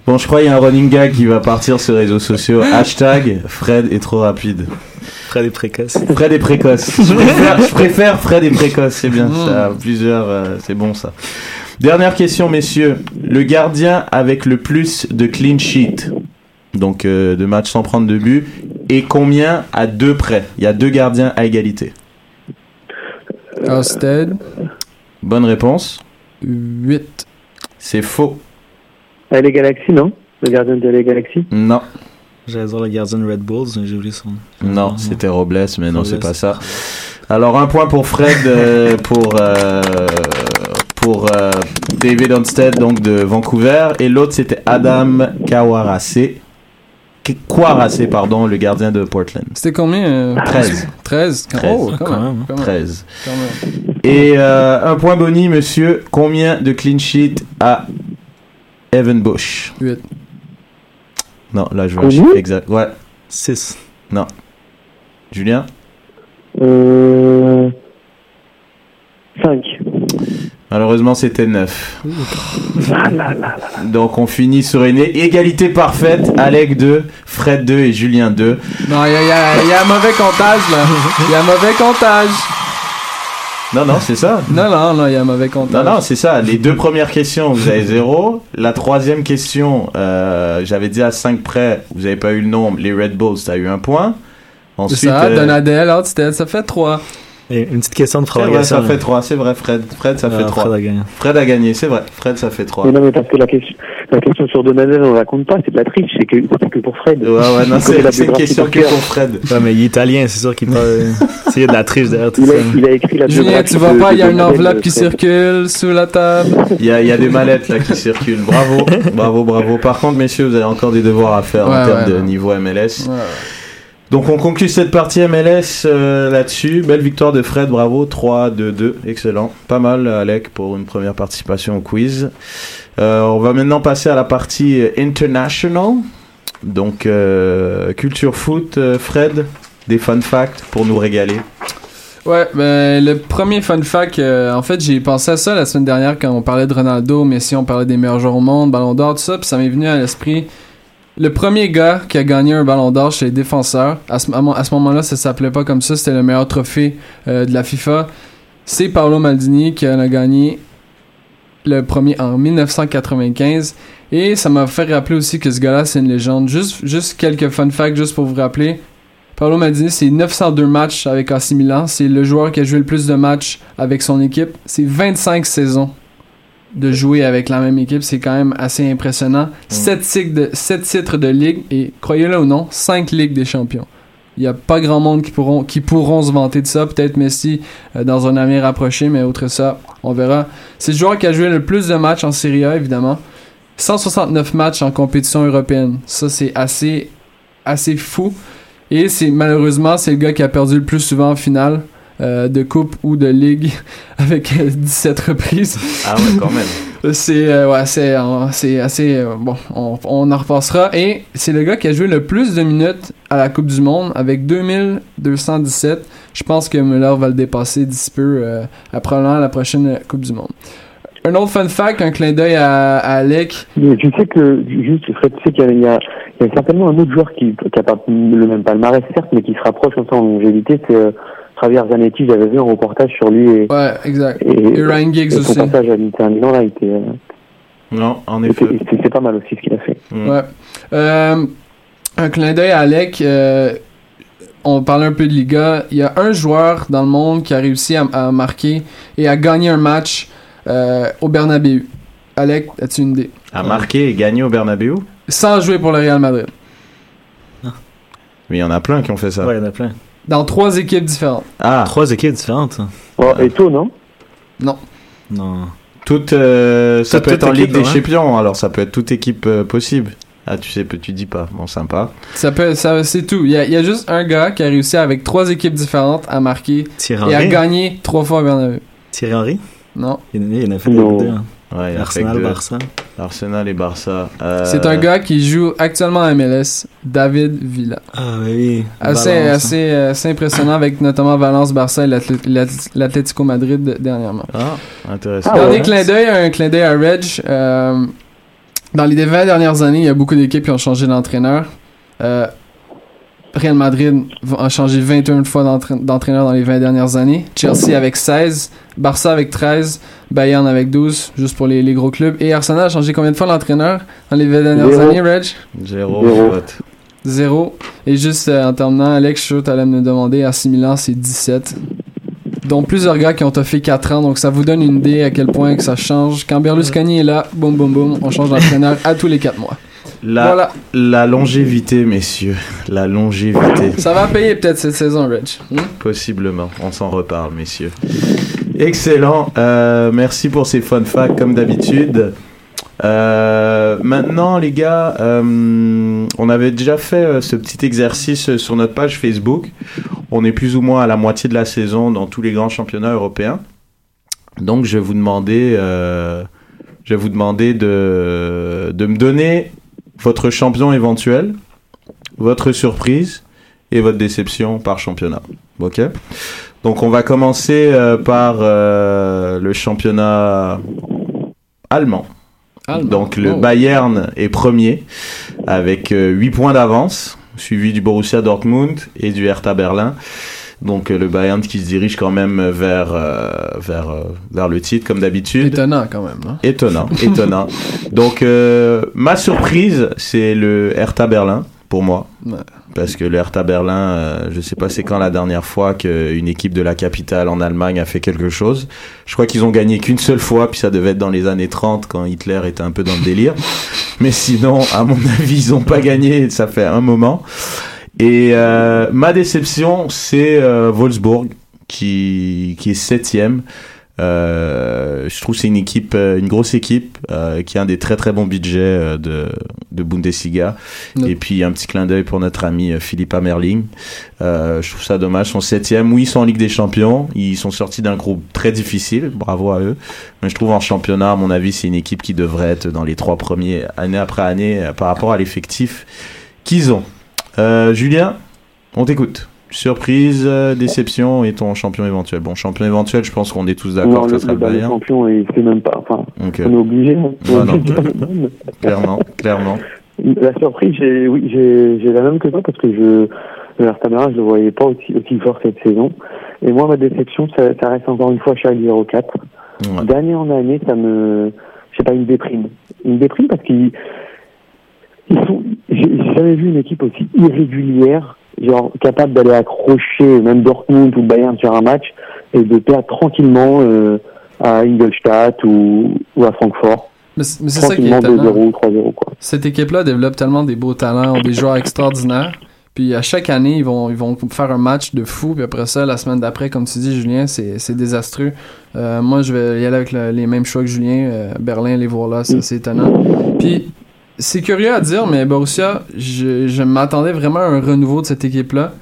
Bon, je crois qu'il y a un running gag qui va partir sur les réseaux sociaux. Hashtag Fred est trop rapide. Fred est précoce. Fred est précoce. Je préfère, je préfère Fred est précoce, c'est bien. Mm. Ça a plusieurs, euh, c'est bon ça. Dernière question, messieurs. Le gardien avec le plus de clean sheet, donc euh, de matchs sans prendre de but, et combien à deux près? Il y a deux gardiens à égalité. Austed, Bonne réponse. 8. C'est faux. Ah, les Galaxies, non? Le gardien de les Galaxies Non, J'allais dire le gardien de Red Bulls, mais j'ai oublié son nom. non, c'était Robles, mais non, c'est pas ça. Alors un point pour Fred, euh, pour euh, pour euh, David Onstead donc de Vancouver, et l'autre c'était Adam Kawarase, Kwarase pardon, le gardien de Portland. C'était combien euh, 13. 13. 13. Oh, quand, Quand même. même. quand même, 13. quand même. Et euh, un point boni, monsieur. Combien de clean sheet a Evan Bush? 8. Non, là je veux un chiffre exact. Ouais, 6. Julien? Euh... 5. Malheureusement, c'était 9. Ah là là là. Donc on finit sur une égalité parfaite. Alec 2, Fred 2 et Julien 2. Non, il y a, y a- y a un mauvais comptage, là. Il y a un mauvais comptage. Non, non, c'est ça. Non, non, non, il y a un mauvais comptage. Non, non, c'est ça. Les deux premières questions, vous avez zéro. La troisième question, euh, j'avais dit à 5 près, vous avez pas eu le nombre. Les Red Bulls, t'as eu un point. C'est Ensuite, ça, euh, Donadel, ça fait 3. Et une petite question de prolongation. ça fait 3. C'est vrai, Fred. Fred, ça fait Ah, 3. Fred a gagné. Fred a gagné, c'est vrai. Fred, ça fait 3. Mais non, mais parce que la question, la question sur Donadel, on la compte pas, c'est de la triche, c'est que, c'est que pour Fred. Ouais, ouais, non, c'est une question que pour Fred. Ouais, mais il est italien, c'est sûr qu'il parle. S'il y a de la triche derrière tout Il ça. a, il a écrit la Julien, tu vois de- pas, il y a une enveloppe qui Fred. circule sous la table. Il y a, il y a des mallettes là qui circulent. Bravo, bravo, bravo. Par contre, messieurs, vous avez encore des devoirs à faire en termes ouais, de ouais. niveau MLS. Donc on conclut cette partie MLS euh, là-dessus. Belle victoire de Fred, bravo. 3-2-2, excellent. Pas mal, Alec, pour une première participation au quiz. Euh, on va maintenant passer à la partie euh, international. Donc, euh, culture foot, euh, Fred, des fun facts pour nous régaler. Ouais, ben le premier fun fact, euh, en fait, j'ai pensé à ça la semaine dernière quand on parlait de Ronaldo, Messi, on parlait des meilleurs joueurs au monde, Ballon d'Or, tout ça, puis ça m'est venu à l'esprit. Le premier gars qui a gagné un Ballon d'Or chez les défenseurs, à ce, moment-là, ça s'appelait pas comme ça, c'était le meilleur trophée euh, de la FIFA. C'est Paolo Maldini qui en a gagné le premier en 1995. Et ça m'a fait rappeler aussi que ce gars-là, c'est une légende. Juste, juste quelques fun facts, juste pour vous rappeler. Paolo Maldini, c'est 902 matchs avec AC Milan. C'est le joueur qui a joué le plus de matchs avec son équipe. C'est 25 saisons de jouer avec la même équipe. C'est quand même assez impressionnant. 7, titres de, sept titres de ligue et, croyez-le ou non, 5 ligues des champions. Il n'y a pas grand monde qui pourront, qui pourront se vanter de ça. Peut-être Messi euh, dans un avenir rapproché, mais outre ça, on verra. C'est le joueur qui a joué le plus de matchs en Serie A, évidemment. 169 matchs en compétition européenne. Ça, c'est assez, assez fou. Et c'est malheureusement, c'est le gars qui a perdu le plus souvent en finale euh, de coupe ou de ligue avec euh, 17 reprises. Ah ouais, quand même. C'est euh, ouais, c'est euh, c'est assez euh, bon, on, on en repassera et c'est le gars qui a joué le plus de minutes à la Coupe du monde avec 2217. Je pense que Müller va le dépasser d'ici peu euh, à probablement la prochaine Coupe du monde. Un autre fun fact, un clin d'œil à, à Alec. Tu sais que, juste, Fred, tu sais qu'il y a, il y a- il y a certainement un autre joueur qui, qui a pas le même palmarès, certes, mais qui se rapproche en longévité, c'est euh, Javier Zanetti. J'avais vu un reportage sur lui et, Ouais, exact. et, Et Ryan Giggs et son aussi. passage à l'Inter Milan, là, était, euh, Non, en effet. c'est c'est pas mal aussi ce qu'il a fait. Mm. Ouais. Euh, un clin d'œil à Alec. euh, on parlait un peu de Liga. Il y a un joueur dans le monde qui a réussi à, à marquer et à gagner un match euh, au Bernabeu. Alec, as-tu une idée? A marqué et gagné au Bernabeu Sans jouer pour le Real Madrid. Mais il y en a plein qui ont fait ça. Ouais, il y en a plein. Dans trois équipes différentes. Ah, Trois équipes différentes. hein. Oh, et tout, non? Non. Non. toute, euh, ça Toute- peut être en Ligue des. Champions, alors ça peut être toute équipe euh, possible. Ah, tu sais, tu dis pas. Bon, sympa. Ça peut, ça, c'est tout. Il y, a, il y a juste un gars qui a réussi avec trois équipes différentes à marquer Thierry et à Henry? gagner trois fois Bernabeu. Thierry Henry? Non. Il, il en a fait deux. hein. Ouais, Arsenal. Barça. Arsenal et Barça. Euh, C'est un gars qui joue actuellement à MLS, David Villa. Ah oui. Assez, hein. assez, assez impressionnant avec notamment Valence, Barça et l'Atlé- l'Atlé- l'Atlético Madrid dernièrement. Ah, intéressant. Dernier clin d'œil, un clin d'œil à Reg. euh, dans les 20 dernières années, il y a beaucoup d'équipes qui ont changé d'entraîneur. Euh, Real Madrid a changé 21 fois d'entra- d'entraîneur dans les 20 dernières années. Chelsea avec 16, Barça avec 13, Bayern avec 12, juste pour les, les gros clubs. Et Arsenal a changé combien de fois d'entraîneur dans les 20 dernières Zéro. années, Reg? Zéro, Zéro. Et juste euh, en terminant, Alex, je suis sûr que t'allais me demander, à 6 Milan, c'est 17. Donc plusieurs gars qui ont fait 4 ans, donc ça vous donne une idée à quel point que ça change. Quand Berlusconi est là, boum boum boum, on change d'entraîneur à tous les 4 mois. La, Voilà. la longévité, messieurs. La longévité. Ça va payer peut-être cette saison, Reg. Hmm? Possiblement. On s'en reparle, messieurs. Excellent. Euh, merci pour ces fun facts, comme d'habitude. Euh, maintenant, les gars, euh, on avait déjà fait euh, ce petit exercice sur notre page Facebook. On est plus ou moins à la moitié de la saison dans tous les grands championnats européens. Donc, je vais vous demander, je vais vous demander de, de me donner votre champion éventuel, votre surprise et votre déception par championnat. Ok. Donc, on va commencer euh, par euh, le championnat allemand. Allemand. Donc le Oh. Bayern est premier avec 8 points d'avance, suivi du Borussia Dortmund et du Hertha Berlin. Donc euh, le Bayern qui se dirige quand même vers euh, vers euh, vers le titre comme d'habitude. Étonnant quand même. Hein? Étonnant, étonnant. Donc euh, ma surprise c'est le Hertha Berlin pour moi. Ouais. Parce que le Hertha Berlin, euh, je sais pas c'est quand la dernière fois qu'une équipe de la capitale en Allemagne a fait quelque chose. Je crois qu'ils ont gagné qu'une seule fois, puis ça devait être dans les années 30 quand Hitler était un peu dans le délire. Mais sinon, à mon avis, ils ont pas gagné, ça fait un moment. Et euh, ma déception, c'est euh, Wolfsburg qui, qui est septième. Euh, je trouve que c'est une équipe, euh, une grosse équipe euh, qui a un des très très bons budgets euh, de, de Bundesliga. Et puis un petit clin d'œil pour notre ami euh, Philippe Amerling. Euh, je trouve ça dommage. Ils sont septième. Oui, ils sont en Ligue des Champions. Ils sont sortis d'un groupe très difficile. Bravo à eux. Mais je trouve en championnat, à mon avis, c'est une équipe qui devrait être dans les trois premiers année après année par rapport à l'effectif qu'ils ont. Euh, Julien, on t'écoute. Surprise, euh, déception et ton champion éventuel. Bon, champion éventuel, je pense qu'on est tous d'accord que ça sera le Bayern. champion, il fait même pas. Enfin, on est obligé. hein. Non. clairement, clairement. La surprise, j'ai oui, j'ai j'ai la même que toi parce que je Berlin, je le voyais pas aussi, aussi fort cette saison. Et moi, ma déception, ça, ça reste encore une fois Charles 04. Ouais. D'année en année, ça me, je sais pas, une déprime. Une déprime parce qu'ils, ils sont, j'ai jamais vu une équipe aussi irrégulière, genre capable d'aller accrocher même Dortmund ou Bayern sur un match et de perdre tranquillement euh, à Ingolstadt ou, ou à Francfort. Mais c'est mais c'est ça qui est Tranquillement étonnant. 2-0 ou 3-0 quoi. Cette équipe-là développe tellement des beaux talents, des joueurs extraordinaires. Puis à chaque année, ils vont, ils vont faire un match de fou. Puis après ça, la semaine d'après, comme tu dis, Julien, c'est c'est désastreux. Euh, moi, je vais y aller avec le- les mêmes choix que Julien. Euh, Berlin, les voir là, c'est c'est étonnant. Puis c'est curieux à dire, mais Borussia, je, je m'attendais vraiment à un renouveau de cette équipe-là.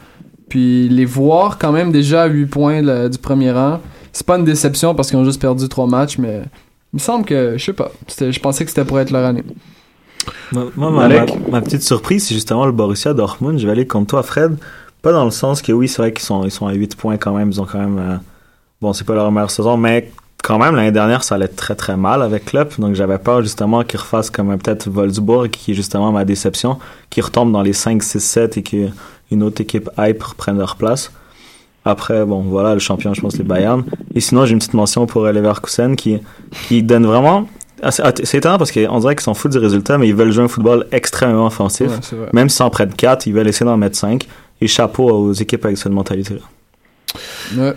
Puis les voir quand même déjà à 8 points là, du premier rang, c'est pas une déception parce qu'ils ont juste perdu 3 matchs, mais il me semble que, je sais pas, je pensais que c'était pour être leur année. Moi, moi, ma, ma- ma petite surprise, c'est justement le Borussia Dortmund. Je vais aller contre toi, Fred. Pas dans le sens que oui, c'est vrai qu'ils sont, ils sont à 8 points quand même. Ils ont quand même. euh, bon, c'est pas leur meilleure saison, mais quand même, l'année dernière, ça allait très très mal avec Klopp. Donc j'avais peur justement qu'ils refassent comme euh, peut-être Wolfsburg, qui est justement ma déception, qui retombe dans les 5, 6, 7 et qu'une autre équipe hype reprenne leur place. Après, bon, voilà, le champion, je pense, les Bayern. Et sinon, j'ai une petite mention pour euh, Leverkusen qui, qui donne vraiment. ah, C'est étonnant parce qu'on dirait qu'ils s'en foutent du résultat, mais ils veulent jouer un football extrêmement offensif. Ouais. Même si en prennent 4, ils veulent essayer d'en mettre 5. Et chapeau aux équipes avec cette mentalité-là. Ouais.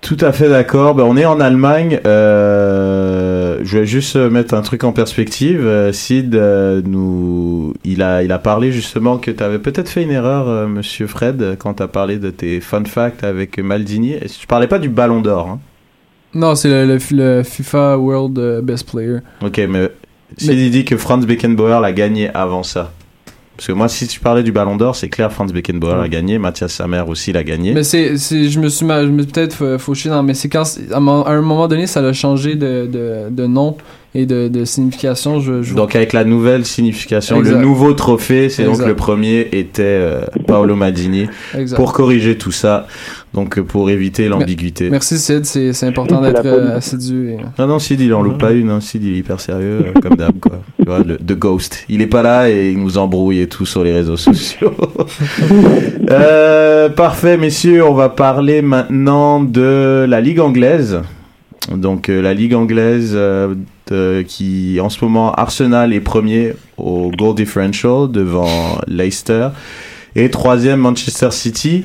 Tout à fait d'accord. Ben, on est en Allemagne. Euh, je vais juste mettre un truc en perspective. Euh, Sid, euh, nous, il a, il a parlé justement que tu avais peut-être fait une erreur, euh, Monsieur Fred, quand tu as parlé de tes fun facts avec Maldini. Je parlais pas du Ballon d'Or. Hein. Non, c'est le, le- le FIFA World Best Player. Ok, mais Sid Mais- dit que Franz Beckenbauer l'a gagné avant ça. Parce que moi, si tu parlais du Ballon d'Or, c'est clair, Franz Beckenbauer l'a gagné, Mathias Sammer aussi l'a gagné. Mais c'est, c'est, je me suis, je me suis peut-être fa- fauché dans séquences. À, mo- à un moment donné, ça a changé de, de, de nom. et de, de signification. Je, je Donc avec la nouvelle signification, Exact. le nouveau trophée, c'est donc le premier était euh, Paolo Maldini. Exact. Pour corriger tout ça, donc euh, pour éviter l'ambiguïté. Merci Sid, c'est important d'être euh, assidu. Et... Non, non, Sid, il en loupe pas une. Hein. Sid, il est hyper sérieux, euh, comme d'hab, quoi. Tu vois, le The Ghost. Il est pas là et il nous embrouille et tout sur les réseaux sociaux. euh, parfait, messieurs. On va parler maintenant de la Ligue anglaise. Donc, euh, la Ligue anglaise euh, de- qui, en ce moment, Arsenal est premier au goal differential devant Leicester. Et troisième, Manchester City.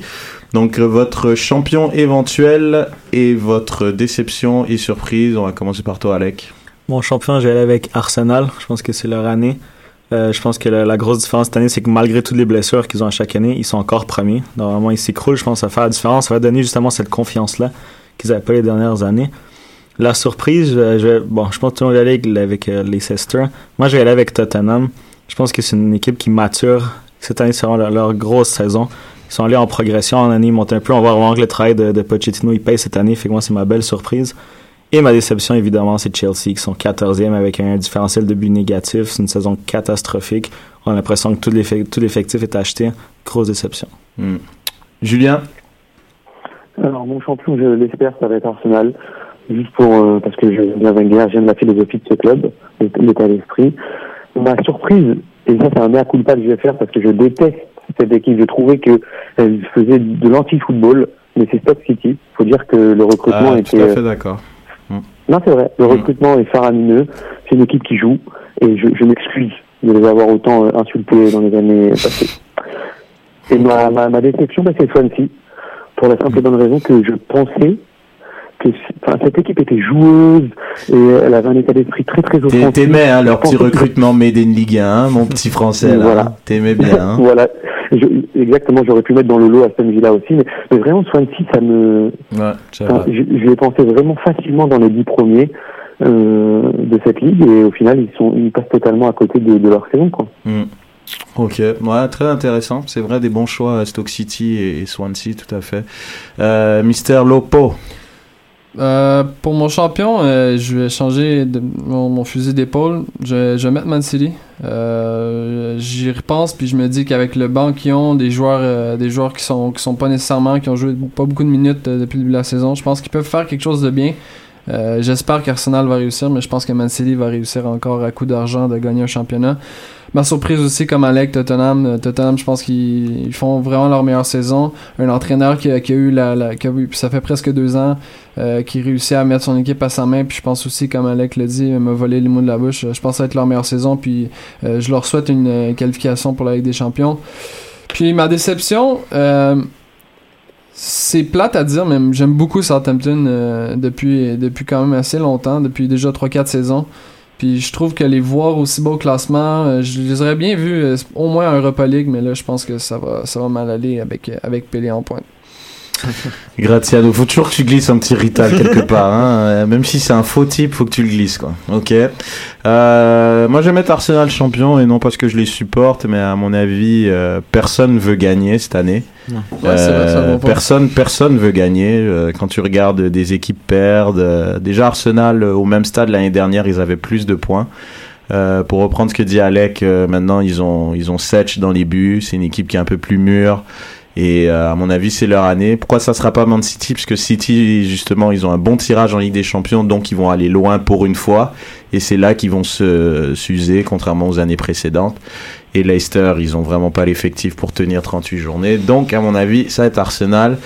Donc votre champion éventuel et votre déception et surprise. On va commencer par toi, Alec. Mon champion, je vais aller avec Arsenal. Je pense que c'est leur année. Euh, je pense que la, grosse différence cette année, c'est que malgré toutes les blessures qu'ils ont à chaque année, ils sont encore premiers. Normalement, ils s'écroulent. Je pense que ça va faire la différence. Ça va donner justement cette confiance-là qu'ils n'avaient pas les dernières années. La surprise, je, bon, je pense que tout le monde avec, avec euh, Leicester. Moi, je vais aller avec Tottenham. Je pense que c'est une équipe qui mature. Cette année, c'est leur, leur grosse saison. Sont allés en progression en année, ils montent un peu. On va voir que le travail de, de Pochettino, il paye cette année. Fait que moi, c'est ma belle surprise. Et ma déception, évidemment, c'est Chelsea, qui sont 14e avec un différentiel de but négatif. C'est une saison catastrophique. On a l'impression que tout l'effectif est acheté. Grosse déception. Hmm. Julien? Alors, mon champion, je l'espère, ça va être Arsenal. Juste pour, euh, parce que j'aime bien Wenger, j'aime la philosophie de ce club, l'état d'esprit. Ma surprise, et ça, c'est un mea culpa que je vais faire parce que je déteste cette équipe. Je trouvais que elle faisait de l'anti-football, mais c'est Stock City. Faut dire que le recrutement Ah, était. Tout à fait d'accord. Non, c'est vrai. Le Mm. recrutement est faramineux. C'est une équipe qui joue. Et je, je m'excuse de les avoir autant euh, insultés dans les années passées. Et ma, ma, ma déception, bah, c'est Swansea. Pour la simple et bonne raison que je pensais enfin, cette équipe était joueuse et elle avait un état d'esprit très très offensif. T'aimais hein, leur petit recrutement Made in Ligue 1, hein, mon petit français là. Voilà. hein. T'aimais bien. Hein. voilà. Je- exactement, j'aurais pu mettre dans le lot Aston Villa aussi, mais, mais vraiment Swansea, ça me, Ouais, Enfin, je, je les pensais vraiment facilement dans les dix premiers euh, de cette ligue et au final ils sont ils passent totalement à côté de, de leur saison quoi. Hmm. Ok, ouais, très intéressant. C'est vrai, des bons choix à Stoke City et, et Swansea, tout à fait. Euh, Mister Lopo. Euh, pour mon champion, euh, je vais changer de, mon, mon fusil d'épaule. Je, je vais mettre Man City. Euh, J'y repense puis je me dis qu'avec le banc qu'ils ont, des joueurs, euh, des joueurs qui sont qui sont pas nécessairement qui ont joué pas beaucoup de minutes euh, depuis le début de la saison, je pense qu'ils peuvent faire quelque chose de bien. Euh, J'espère qu'Arsenal va réussir, mais je pense que Man City va réussir encore à coup d'argent de gagner un championnat. Ma surprise aussi, comme Alec, Tottenham. Euh, Tottenham, je pense qu'ils ils font vraiment leur meilleure saison. Un entraîneur qui a, qui a eu la, la qui a eu- ça fait presque deux ans, euh, qui réussit à mettre son équipe à sa main. Puis je pense aussi, comme Alec l'a dit, me voler les mots de la bouche. Je pense que ça va être leur meilleure saison. Puis euh, je leur souhaite une euh, qualification pour la Ligue des Champions. Puis ma déception, c'est plate à dire, mais j'aime beaucoup Southampton euh, depuis, depuis quand même assez longtemps, depuis déjà 3-4 saisons. Puis je trouve que les voir aussi bas au classement, euh, je les aurais bien vus euh, au moins en Europa League, mais là je pense que ça va, ça va mal aller avec, avec Pelé en pointe. Graziano, faut toujours que tu glisses un petit Rital quelque part. Hein. Euh, Même si c'est un faux type, faut que tu le glisses, quoi. Ok. Euh, moi, je vais mettre Arsenal champion et non parce que je les supporte, mais à mon avis, euh, personne veut gagner cette année. Ouais, vrai, Euh, personne, personne veut gagner. Euh, quand tu regardes des équipes perdre, euh, déjà Arsenal au même stade l'année dernière, ils avaient plus de points. Euh, pour reprendre ce que dit Alec, euh, maintenant ils ont ils ont Setch dans les buts. C'est une équipe qui est un peu plus mûre. Et euh, à mon avis, c'est leur année. Pourquoi ça sera pas Man City? Parce que City, justement, ils ont un bon tirage en Ligue des Champions, donc ils vont aller loin pour une fois. Et c'est là qu'ils vont se s'user, contrairement aux années précédentes. Et Leicester, ils ont vraiment pas l'effectif pour tenir 38 journées. Donc, à mon avis, ça va être Arsenal.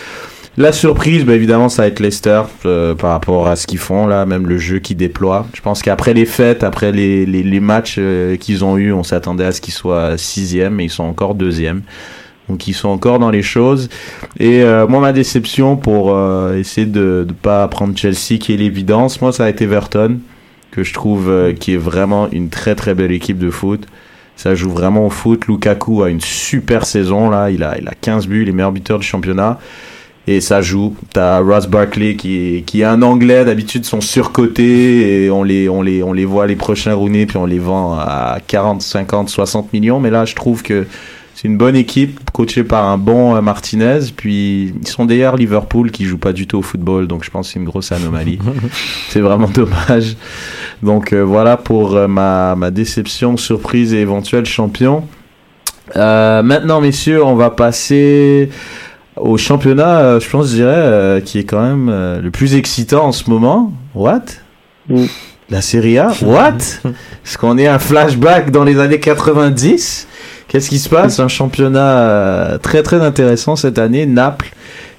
La surprise, bah, évidemment, ça va être Leicester euh, par rapport à ce qu'ils font là, même le jeu qu'ils déploient. Je pense qu'après les fêtes, après les, les, les matchs euh, qu'ils ont eu, on s'attendait à ce qu'ils soient sixième, mais ils sont encore deuxième. Donc ils sont encore dans les choses. Et euh, moi, ma déception pour euh, essayer de ne pas prendre Chelsea, qui est l'évidence, moi, ça a été Everton, que je trouve euh, qui est vraiment une très très belle équipe de foot. Ça joue vraiment au foot. Lukaku a une super saison là. Il a, il a 15 buts, les meilleurs buteurs du championnat. Et ça joue. T'as Ross Barkley qui est, qui est un anglais. D'habitude, sont surcotés et on les, on les, on les voit les prochains Rooney puis on les vend à 40, 50, 60 millions. Mais là, je trouve que c'est une bonne équipe coachée par un bon euh, Martinez. Puis ils sont d'ailleurs Liverpool qui joue pas du tout au football. Donc je pense que c'est une grosse anomalie. c'est vraiment dommage. Donc euh, voilà pour euh, ma, ma déception, surprise et éventuel champion. Euh, maintenant, messieurs, on va passer au championnat, euh, je pense, je dirais, euh, qui est quand même euh, le plus excitant en ce moment. What? Mm. La Serie A? What? Est-ce qu'on est un flashback dans les années 90 Qu'est-ce qui se passe Un championnat euh, très très intéressant cette année. Naples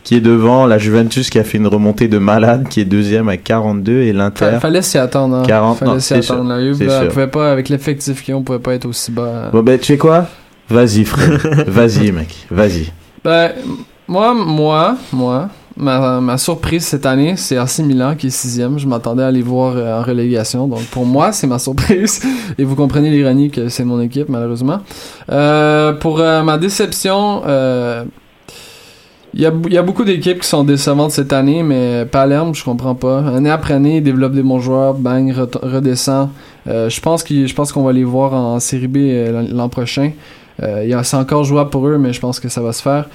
qui est devant, la Juventus qui a fait une remontée de malade, qui est deuxième à 42 et l'Inter. Fa- fallait s'y attendre. Hein. 40, fallait non, s'y attendre. La Juve, sûr. pouvait pas, avec l'effectif qu'ils ont, on pouvait pas être aussi bas. Bon ben tu sais quoi? Vas-y frère, vas-y mec, vas-y. Ben, moi, moi, moi, ma, surprise cette année, c'est AC Milan qui est sixième. Je m'attendais à les voir euh, en relégation. Donc, pour moi, c'est ma surprise. Et vous comprenez l'ironie que c'est mon équipe, malheureusement. Euh, pour euh, ma déception, il y a, beaucoup d'équipes qui sont décevantes cette année, mais Palerme, je comprends pas. Année après année, ils développent des bons joueurs, bang, re- redescend. Je pense qu'on va les voir en série B l'an prochain. Euh, c'est encore jouable pour eux, mais je pense que ça va se faire.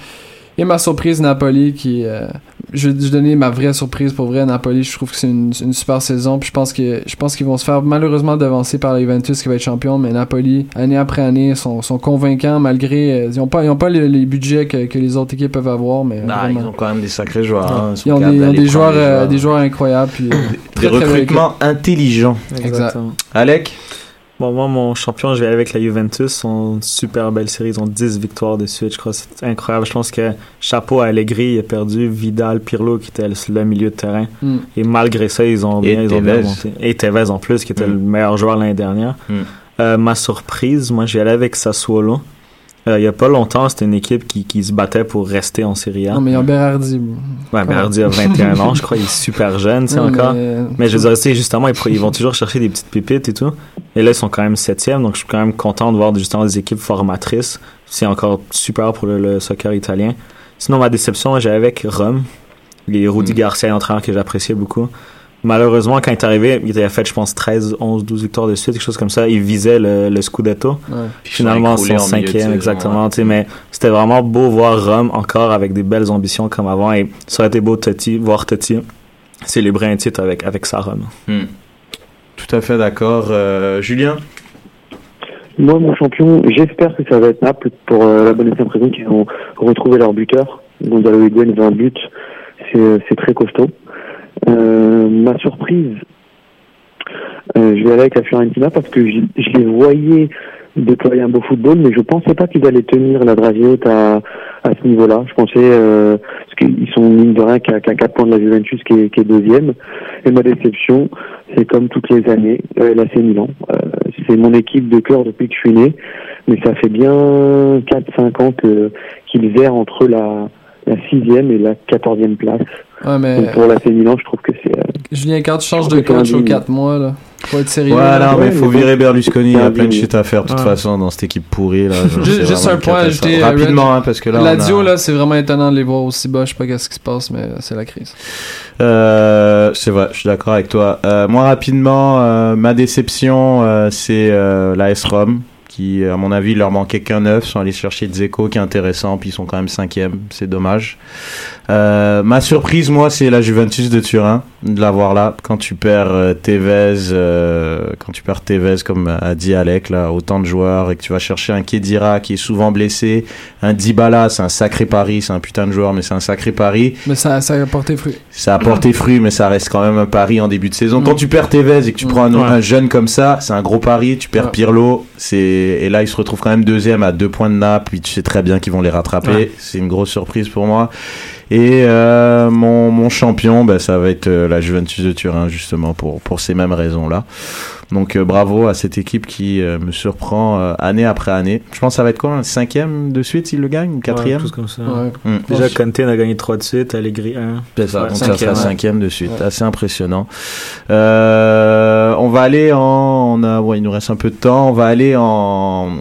Et ma surprise, Napoli, qui. euh, je vais donner ma vraie surprise pour vrai. Napoli, je trouve que c'est une, une super saison. Puis je pense que je pense qu'ils vont se faire malheureusement devancer par la Juventus qui va être champion. Mais Napoli, année après année, sont, sont convaincants malgré. euh, ils n'ont pas, ils ont pas les, les budgets que, que les autres équipes peuvent avoir. Mais Bah, vraiment. ils ont quand même des sacrés joueurs. hein. Ils ont des, ils des joueurs, euh, des joueurs incroyables. Puis, euh, Des très, très belle recrutements intelligents. Exactement. Alec Bon, moi, mon champion, je vais aller avec la Juventus. Ils ont une super belle série. Ils ont 10 victoires de suite. Je crois que c'est incroyable. Je pense que chapeau à Allegri, il a perdu Vidal, Pirlo, qui était le, milieu de terrain. Mm. Et malgré ça, ils ont Et bien, ils ont bien monté. Et Tevez en plus, qui était Mm. le meilleur joueur l'année dernière. Mm. Euh, ma surprise, moi, j'y allais avec Sassuolo. Euh, il y a pas longtemps, c'était une équipe qui, qui se battait pour rester en Serie A. Non, mais ils ont Berardi. Ouais, Berardi a 21 ans, je crois. Il est super jeune, Non, encore. mais- Mais je veux dire, c'est justement, ils, ils vont toujours chercher des petites pépites et tout. Et là, ils sont quand même septième, donc je suis quand même content de voir justement des équipes formatrices. C'est encore super pour le, le soccer italien. Sinon, ma déception, j'ai avec Rome. Les Rudy Mm. Garcia, l'entraîneur que j'appréciais beaucoup. Malheureusement, quand il est arrivé, il avait fait, je pense, 13, 11, 12 victoires de suite, quelque chose comme ça. Il visait le, le Scudetto. Ouais. Finalement, son cinquième, exactement. ouais. Mais c'était vraiment beau voir Rome encore avec des belles ambitions comme avant. Et ça aurait été beau Totti, voir Totti célébrer un titre avec, avec sa Rome. Hmm. Tout à fait d'accord. Euh, Julien? Moi, mon champion, j'espère que ça va être Naples pour euh, la bonne et simple raison qu'ils ont retrouvé leur buteur. Gonzalo Higuain, 20 buts. Euh, c'est très costaud. Euh, ma surprise, euh, je vais aller avec la Fiorentina parce que je, je les voyais déployer un beau football, mais je pensais pas qu'ils allaient tenir la dragée haute à, à ce niveau-là. Je pensais, euh, parce qu'ils sont mine de rien qu'à, qu'à 4 points de la Juventus qui est, qui est deuxième. Et ma déception, c'est comme toutes les années, euh, l'AC Milan. Euh, c'est mon équipe de cœur depuis que je suis né, mais ça fait bien 4-5 ans qu'ils errent entre la la sixième et la quatorzième place. Ouais, mais. Donc pour l'AC Milan, je trouve que c'est euh, Julien, changes Je de coach aux indigne. 4 mois, là. Faut être sérieux. Ouais, là. non, mais Ouais, faut mais virer Berlusconi. Il y a plein de shit à faire de toute Ouais. façon dans cette équipe pourrie. Là. Genre, Juste- un point à ajouter, Rapidement, hein, parce que là. on a- Lazio, là, c'est vraiment étonnant de les voir aussi bas. Je sais pas qu'est-ce qui se passe, mais c'est la crise. Euh, c'est vrai, je suis d'accord avec toi. Euh, moi, rapidement, euh, ma déception, euh, c'est euh, la S-ROM, qui, à mon avis, leur manquait qu'un neuf. Sont allés chercher Dzeko, qui est intéressant, puis ils sont quand même cinquième. C'est dommage. Euh, ma surprise, moi, c'est la Juventus de Turin, de l'avoir là. Quand tu perds euh, Tevez, euh, quand tu perds Tevez, comme a dit Alec, là, autant de joueurs, et que tu vas chercher un Kedira qui est souvent blessé, un Dybala, c'est un sacré pari, c'est un putain de joueur, mais c'est un sacré pari. Mais ça, ça a porté fruit. Ça a porté fruit, mais ça reste quand même un pari en début de saison. Mm. Quand tu perds Tevez et que tu prends un, Ouais. un jeune comme ça, c'est un gros pari. Tu perds Ouais. Pirlo, c'est et là il se retrouve quand même deuxième à deux points de Naples. Puis tu sais très bien qu'ils vont les rattraper. Ouais. C'est une grosse surprise pour moi. Et euh, mon, mon champion, ben, ça va être euh, la Juventus de Turin justement pour pour ces mêmes raisons là. Donc euh, bravo à cette équipe qui euh, me surprend euh, année après année. Je pense que ça va être quoi un cinquième de suite s'il le gagne, ou quatrième. Ouais, comme ça. Ouais. Mm. Déjà, Conte a gagné 3 de suite, Allegri 1. C'est ça, Ouais, donc ça cinquième, sera ouais. cinquième de suite. Ouais. Assez impressionnant. Euh, on va aller en. On a, ouais, il nous reste un peu de temps. On va aller en,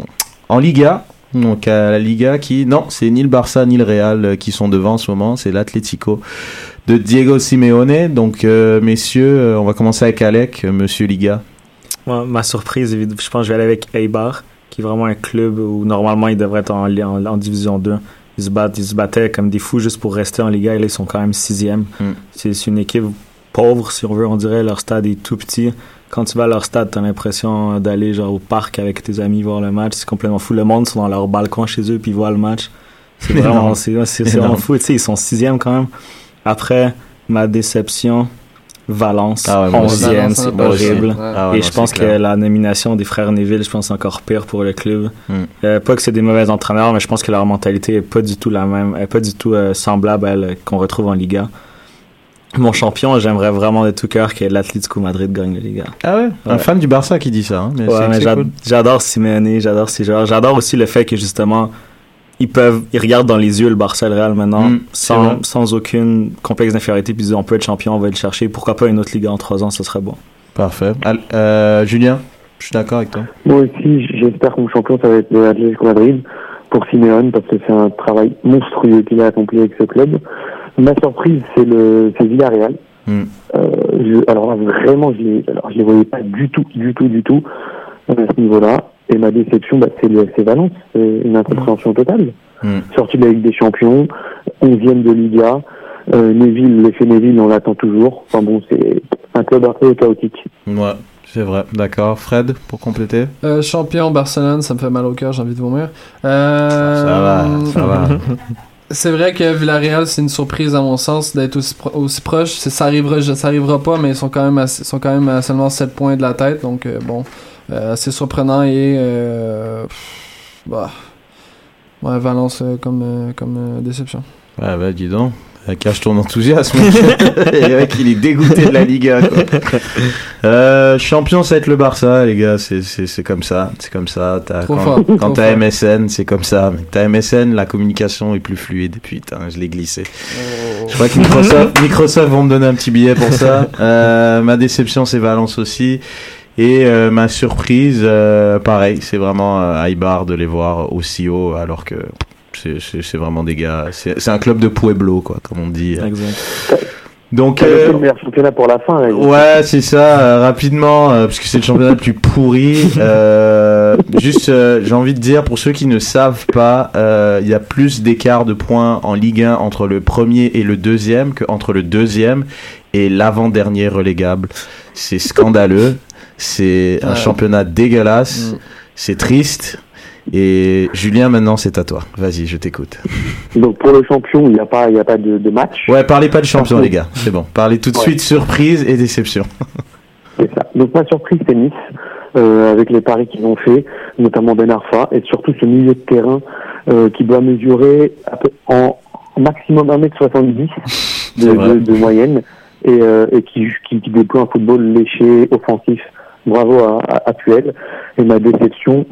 en Liga. Donc à la Liga qui. Non, c'est ni le Barça ni le Real euh, qui sont devant en ce moment. C'est l'Atlético de Diego Simeone. Donc, euh, messieurs, euh, on va commencer avec Alec, monsieur Liga. Ma surprise, je pense que je vais aller avec Eibar, qui est vraiment un club où normalement ils devraient être en, en, en Division 2. Ils se, battent, ils se battaient comme des fous juste pour rester en Liga et là ils sont quand même sixième. Mm. C'est une équipe pauvres, si on veut, on dirait. Leur stade est tout petit. Quand tu vas à leur stade, t'as l'impression d'aller genre au parc avec tes amis voir le match. C'est complètement fou. Le monde sont dans leur balcon chez eux puis ils voient le match. C'est vraiment, c'est vraiment fou. Tu sais, ils sont sixième quand même. Après, ma déception, Valence, Ah ouais, onzième, c'est horrible. Ah ouais, Et non, je pense que la nomination des frères Neville, je pense c'est encore pire pour le club. Mm. Euh, pas que c'est des mauvais entraîneurs, mais je pense que leur mentalité est pas du tout la même, est pas du tout euh, semblable à elle qu'on retrouve en Liga. Mon champion, j'aimerais vraiment de tout cœur que l'Atlético Madrid gagne la Liga. Ah ouais, Un fan du Barça qui dit ça. hein, mais Ouais, c'est- mais c'est j'a- cool. j'adore Simeone, j'adore ces joueurs. J'adore aussi le fait que justement, ils peuvent, ils regardent dans les yeux le Barça et le Real maintenant, Mm, sans, sans aucune complexe d'infériorité, puis ils disent on peut être champion, on va le chercher. Pourquoi pas une autre Liga en trois ans, ce serait bon. Parfait. Al- euh, Julien, je suis d'accord avec toi. Moi aussi, j'espère que mon champion, ça va être le Atlético Madrid pour Simeone, parce que c'est un travail monstrueux qu'il a accompli avec ce club. Ma surprise, c'est le c'est Villarreal. Hmm. Euh, je- alors là, vraiment, je je les voyais pas du tout, du tout, du tout euh, à ce niveau-là. Et ma déception, bah, c'est le FC Valence. C'est une incompréhension totale. Hmm. Sorti de la Ligue des Champions, 11e de Liga. Euh, Neville, l'effet Neville, on l'attend toujours. Enfin bon, c'est un club un peu chaotique. Ouais, c'est vrai. D'accord. Fred, pour compléter? Euh, champion Barcelone, ça me fait mal au cœur, j'ai envie de vomir. Euh, Ça va, ça va. C'est vrai que Villarreal, c'est une surprise à mon sens d'être aussi, pro- aussi proche. Ça arrivera, ça arrivera pas, mais ils sont quand même, à, sont quand même à seulement 7 points de la tête. Donc, euh, bon, euh, assez surprenant et. Euh, bah, ouais, Valence euh, comme, euh, comme déception. Ouais, bah dis donc. Cache ton enthousiasme. mec, il est dégoûté de la Liga. Quoi. Euh, champion, ça va être le Barça, les gars. C'est, c'est, c'est comme ça. C'est comme ça. Quand fort, quand t'as. MSN, c'est comme ça. T'as MSN, la communication est plus fluide. Putain, je l'ai glissé. Je crois que Microsoft, Microsoft vont me donner un petit billet pour ça. Euh, ma déception, c'est Valence aussi. Et euh, ma surprise, euh, pareil, c'est vraiment euh, Ibar de les voir aussi haut, alors que c'est, vraiment des gars. C'est, un club de Pueblo, quoi, comme on dit. Exact. Donc, euh, le meilleur championnat pour la fin. là. Ouais, c'est ça, euh, rapidement, euh, parce que c'est le championnat le plus pourri. Euh, juste, euh, j'ai envie de dire, pour ceux qui ne savent pas, euh, il y a plus d'écart de points en Ligue 1 entre le premier et le deuxième qu'entre le deuxième et l'avant-dernier relégable. C'est scandaleux, c'est un Ouais. championnat dégueulasse, Mm. c'est triste. Et Julien, maintenant, c'est à toi. Vas-y, je t'écoute. Donc pour le champion, il n'y a pas, il y a pas de, de match. Ouais, parlez pas de champion, les gars. C'est bon. Parlez tout de Ouais. suite surprise et déception. C'est ça. Donc ma surprise, c'est Nice, euh, avec les paris qu'ils ont fait, notamment Ben Arfa, et surtout ce milieu de terrain euh, qui doit mesurer à peu, en maximum 1m70 de, de, de moyenne, et, euh, et qui, qui, qui déploie un football léché, offensif. Bravo à, à, à Puel. Et ma déception,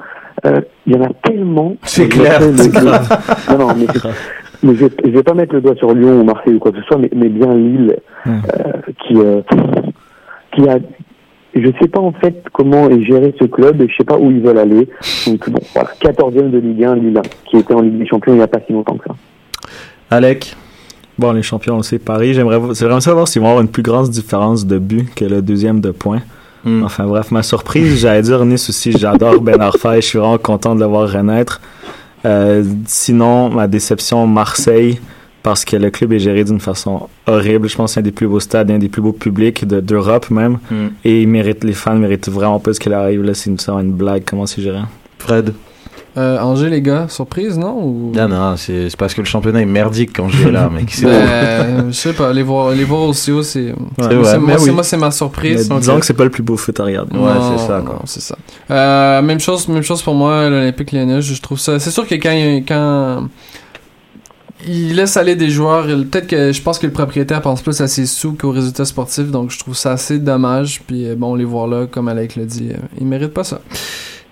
euh, il y en a tellement. C'est clair. Non, non, mais, mais je, je vais pas mettre le doigt sur Lyon ou Marseille ou quoi que ce soit, mais, mais bien Lille, euh, qui, euh, qui a je sais pas en fait comment est géré ce club et je sais pas où ils veulent aller. Donc bon, voilà, 14e de Ligue 1, Lille, qui était en Ligue des Champions il n'y a pas si longtemps que ça. Alec? Bon, les champions, on le sait, Paris. J'aimerais, c'est vraiment savoir s'ils vont avoir une plus grande différence de but que le deuxième de points. Hmm. Enfin bref, ma surprise, j'allais dire Nice aussi, j'adore Ben Arfa et je suis vraiment content de le voir renaître. Euh, sinon, ma déception, Marseille, parce que le club est géré d'une façon horrible. Je pense que c'est un des plus beaux stades, un des plus beaux publics de- d'Europe même. Hmm. Et ils méritent, les fans méritent vraiment pas ce qu'il arrive là. C'est une, c'est une blague, comment c'est géré? Fred Euh, Angers, les gars, surprise, non ou... Non, non, c'est parce que le championnat est merdique quand j'ai là, mec. Ben, je sais pas, les voir, les voir aussi haut, c'est. C'est c'est- mais moi, c'est- oui. moi, c'est ma Mais surprise. donc, disons euh, que c'est pas le plus beau foot à regarder. Ouais, c'est ça, non, quoi. c'est ça. Euh, même chose, même chose pour moi, l'Olympique Lyonnais, je trouve ça. C'est sûr que quand, il- quand il laisse aller des joueurs, peut-être que je pense que le propriétaire pense plus à ses sous qu'aux résultats sportifs, donc je trouve ça assez dommage. Puis euh, bon, les voir là, comme Alec l'a dit, euh, ils méritent pas ça.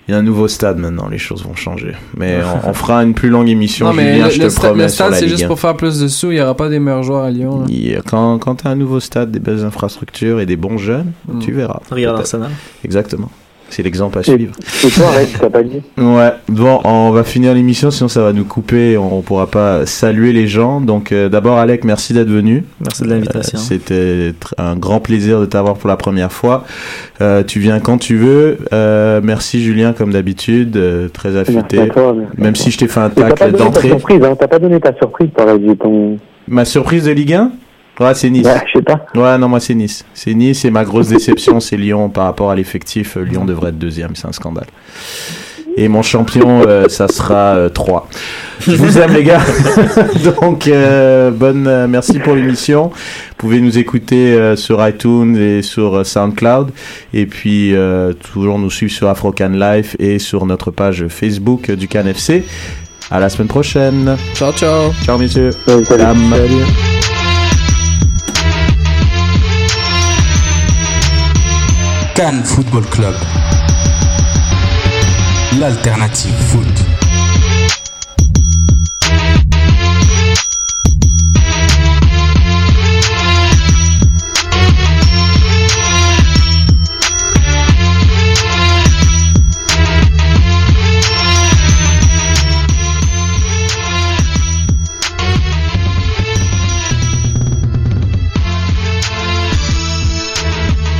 Il y a un nouveau stade maintenant, les choses vont changer. Mais on, on fera une plus longue émission, non, mais Julien, le, je le te sta- promets, le stade, c'est juste 1. pour faire plus de sous. Il y aura pas des meilleurs joueurs à Lyon. là. Il Quand, quand tu as un nouveau stade, des belles infrastructures et des bons jeunes, Mm. tu verras. Regarde. Arsenal. Exactement. C'est l'exemple à suivre. et toi, Red, t'as pas dit Ouais, bon, on va finir l'émission, sinon ça va nous couper, on, pourra pas saluer les gens. Donc euh, d'abord Alec, merci d'être venu. Merci de l'invitation. Euh, C'était un grand plaisir de t'avoir pour la première fois. Euh, tu viens quand tu veux. Euh, merci Julien comme d'habitude, euh, très Merci affûté. à toi. merci à Même toi. si je t'ai fait un T'as pas tacle donné ta d'entrée. surprise, hein, t'as pas donné ta surprise, pareil, j'ai ton... Ma surprise de Ligue 1 Ouais, c'est Nice. Ouais, je sais pas. Ouais, non, moi c'est Nice. C'est Nice et ma grosse déception, c'est Lyon par rapport à l'effectif. Euh, Lyon devrait être deuxième, c'est un scandale. Et mon champion, euh, ça sera euh, 3. Je vous aime les gars. Donc, euh, bonne, euh, merci pour l'émission. Vous pouvez nous écouter euh, sur iTunes et sur euh, SoundCloud. Et puis, euh, toujours nous suivre sur Afrocan Life et sur notre page Facebook du Can FC. À la semaine prochaine. Ciao, ciao. Ciao, messieurs. Salut. Salut. Cannes Football Club. L'alternative foot.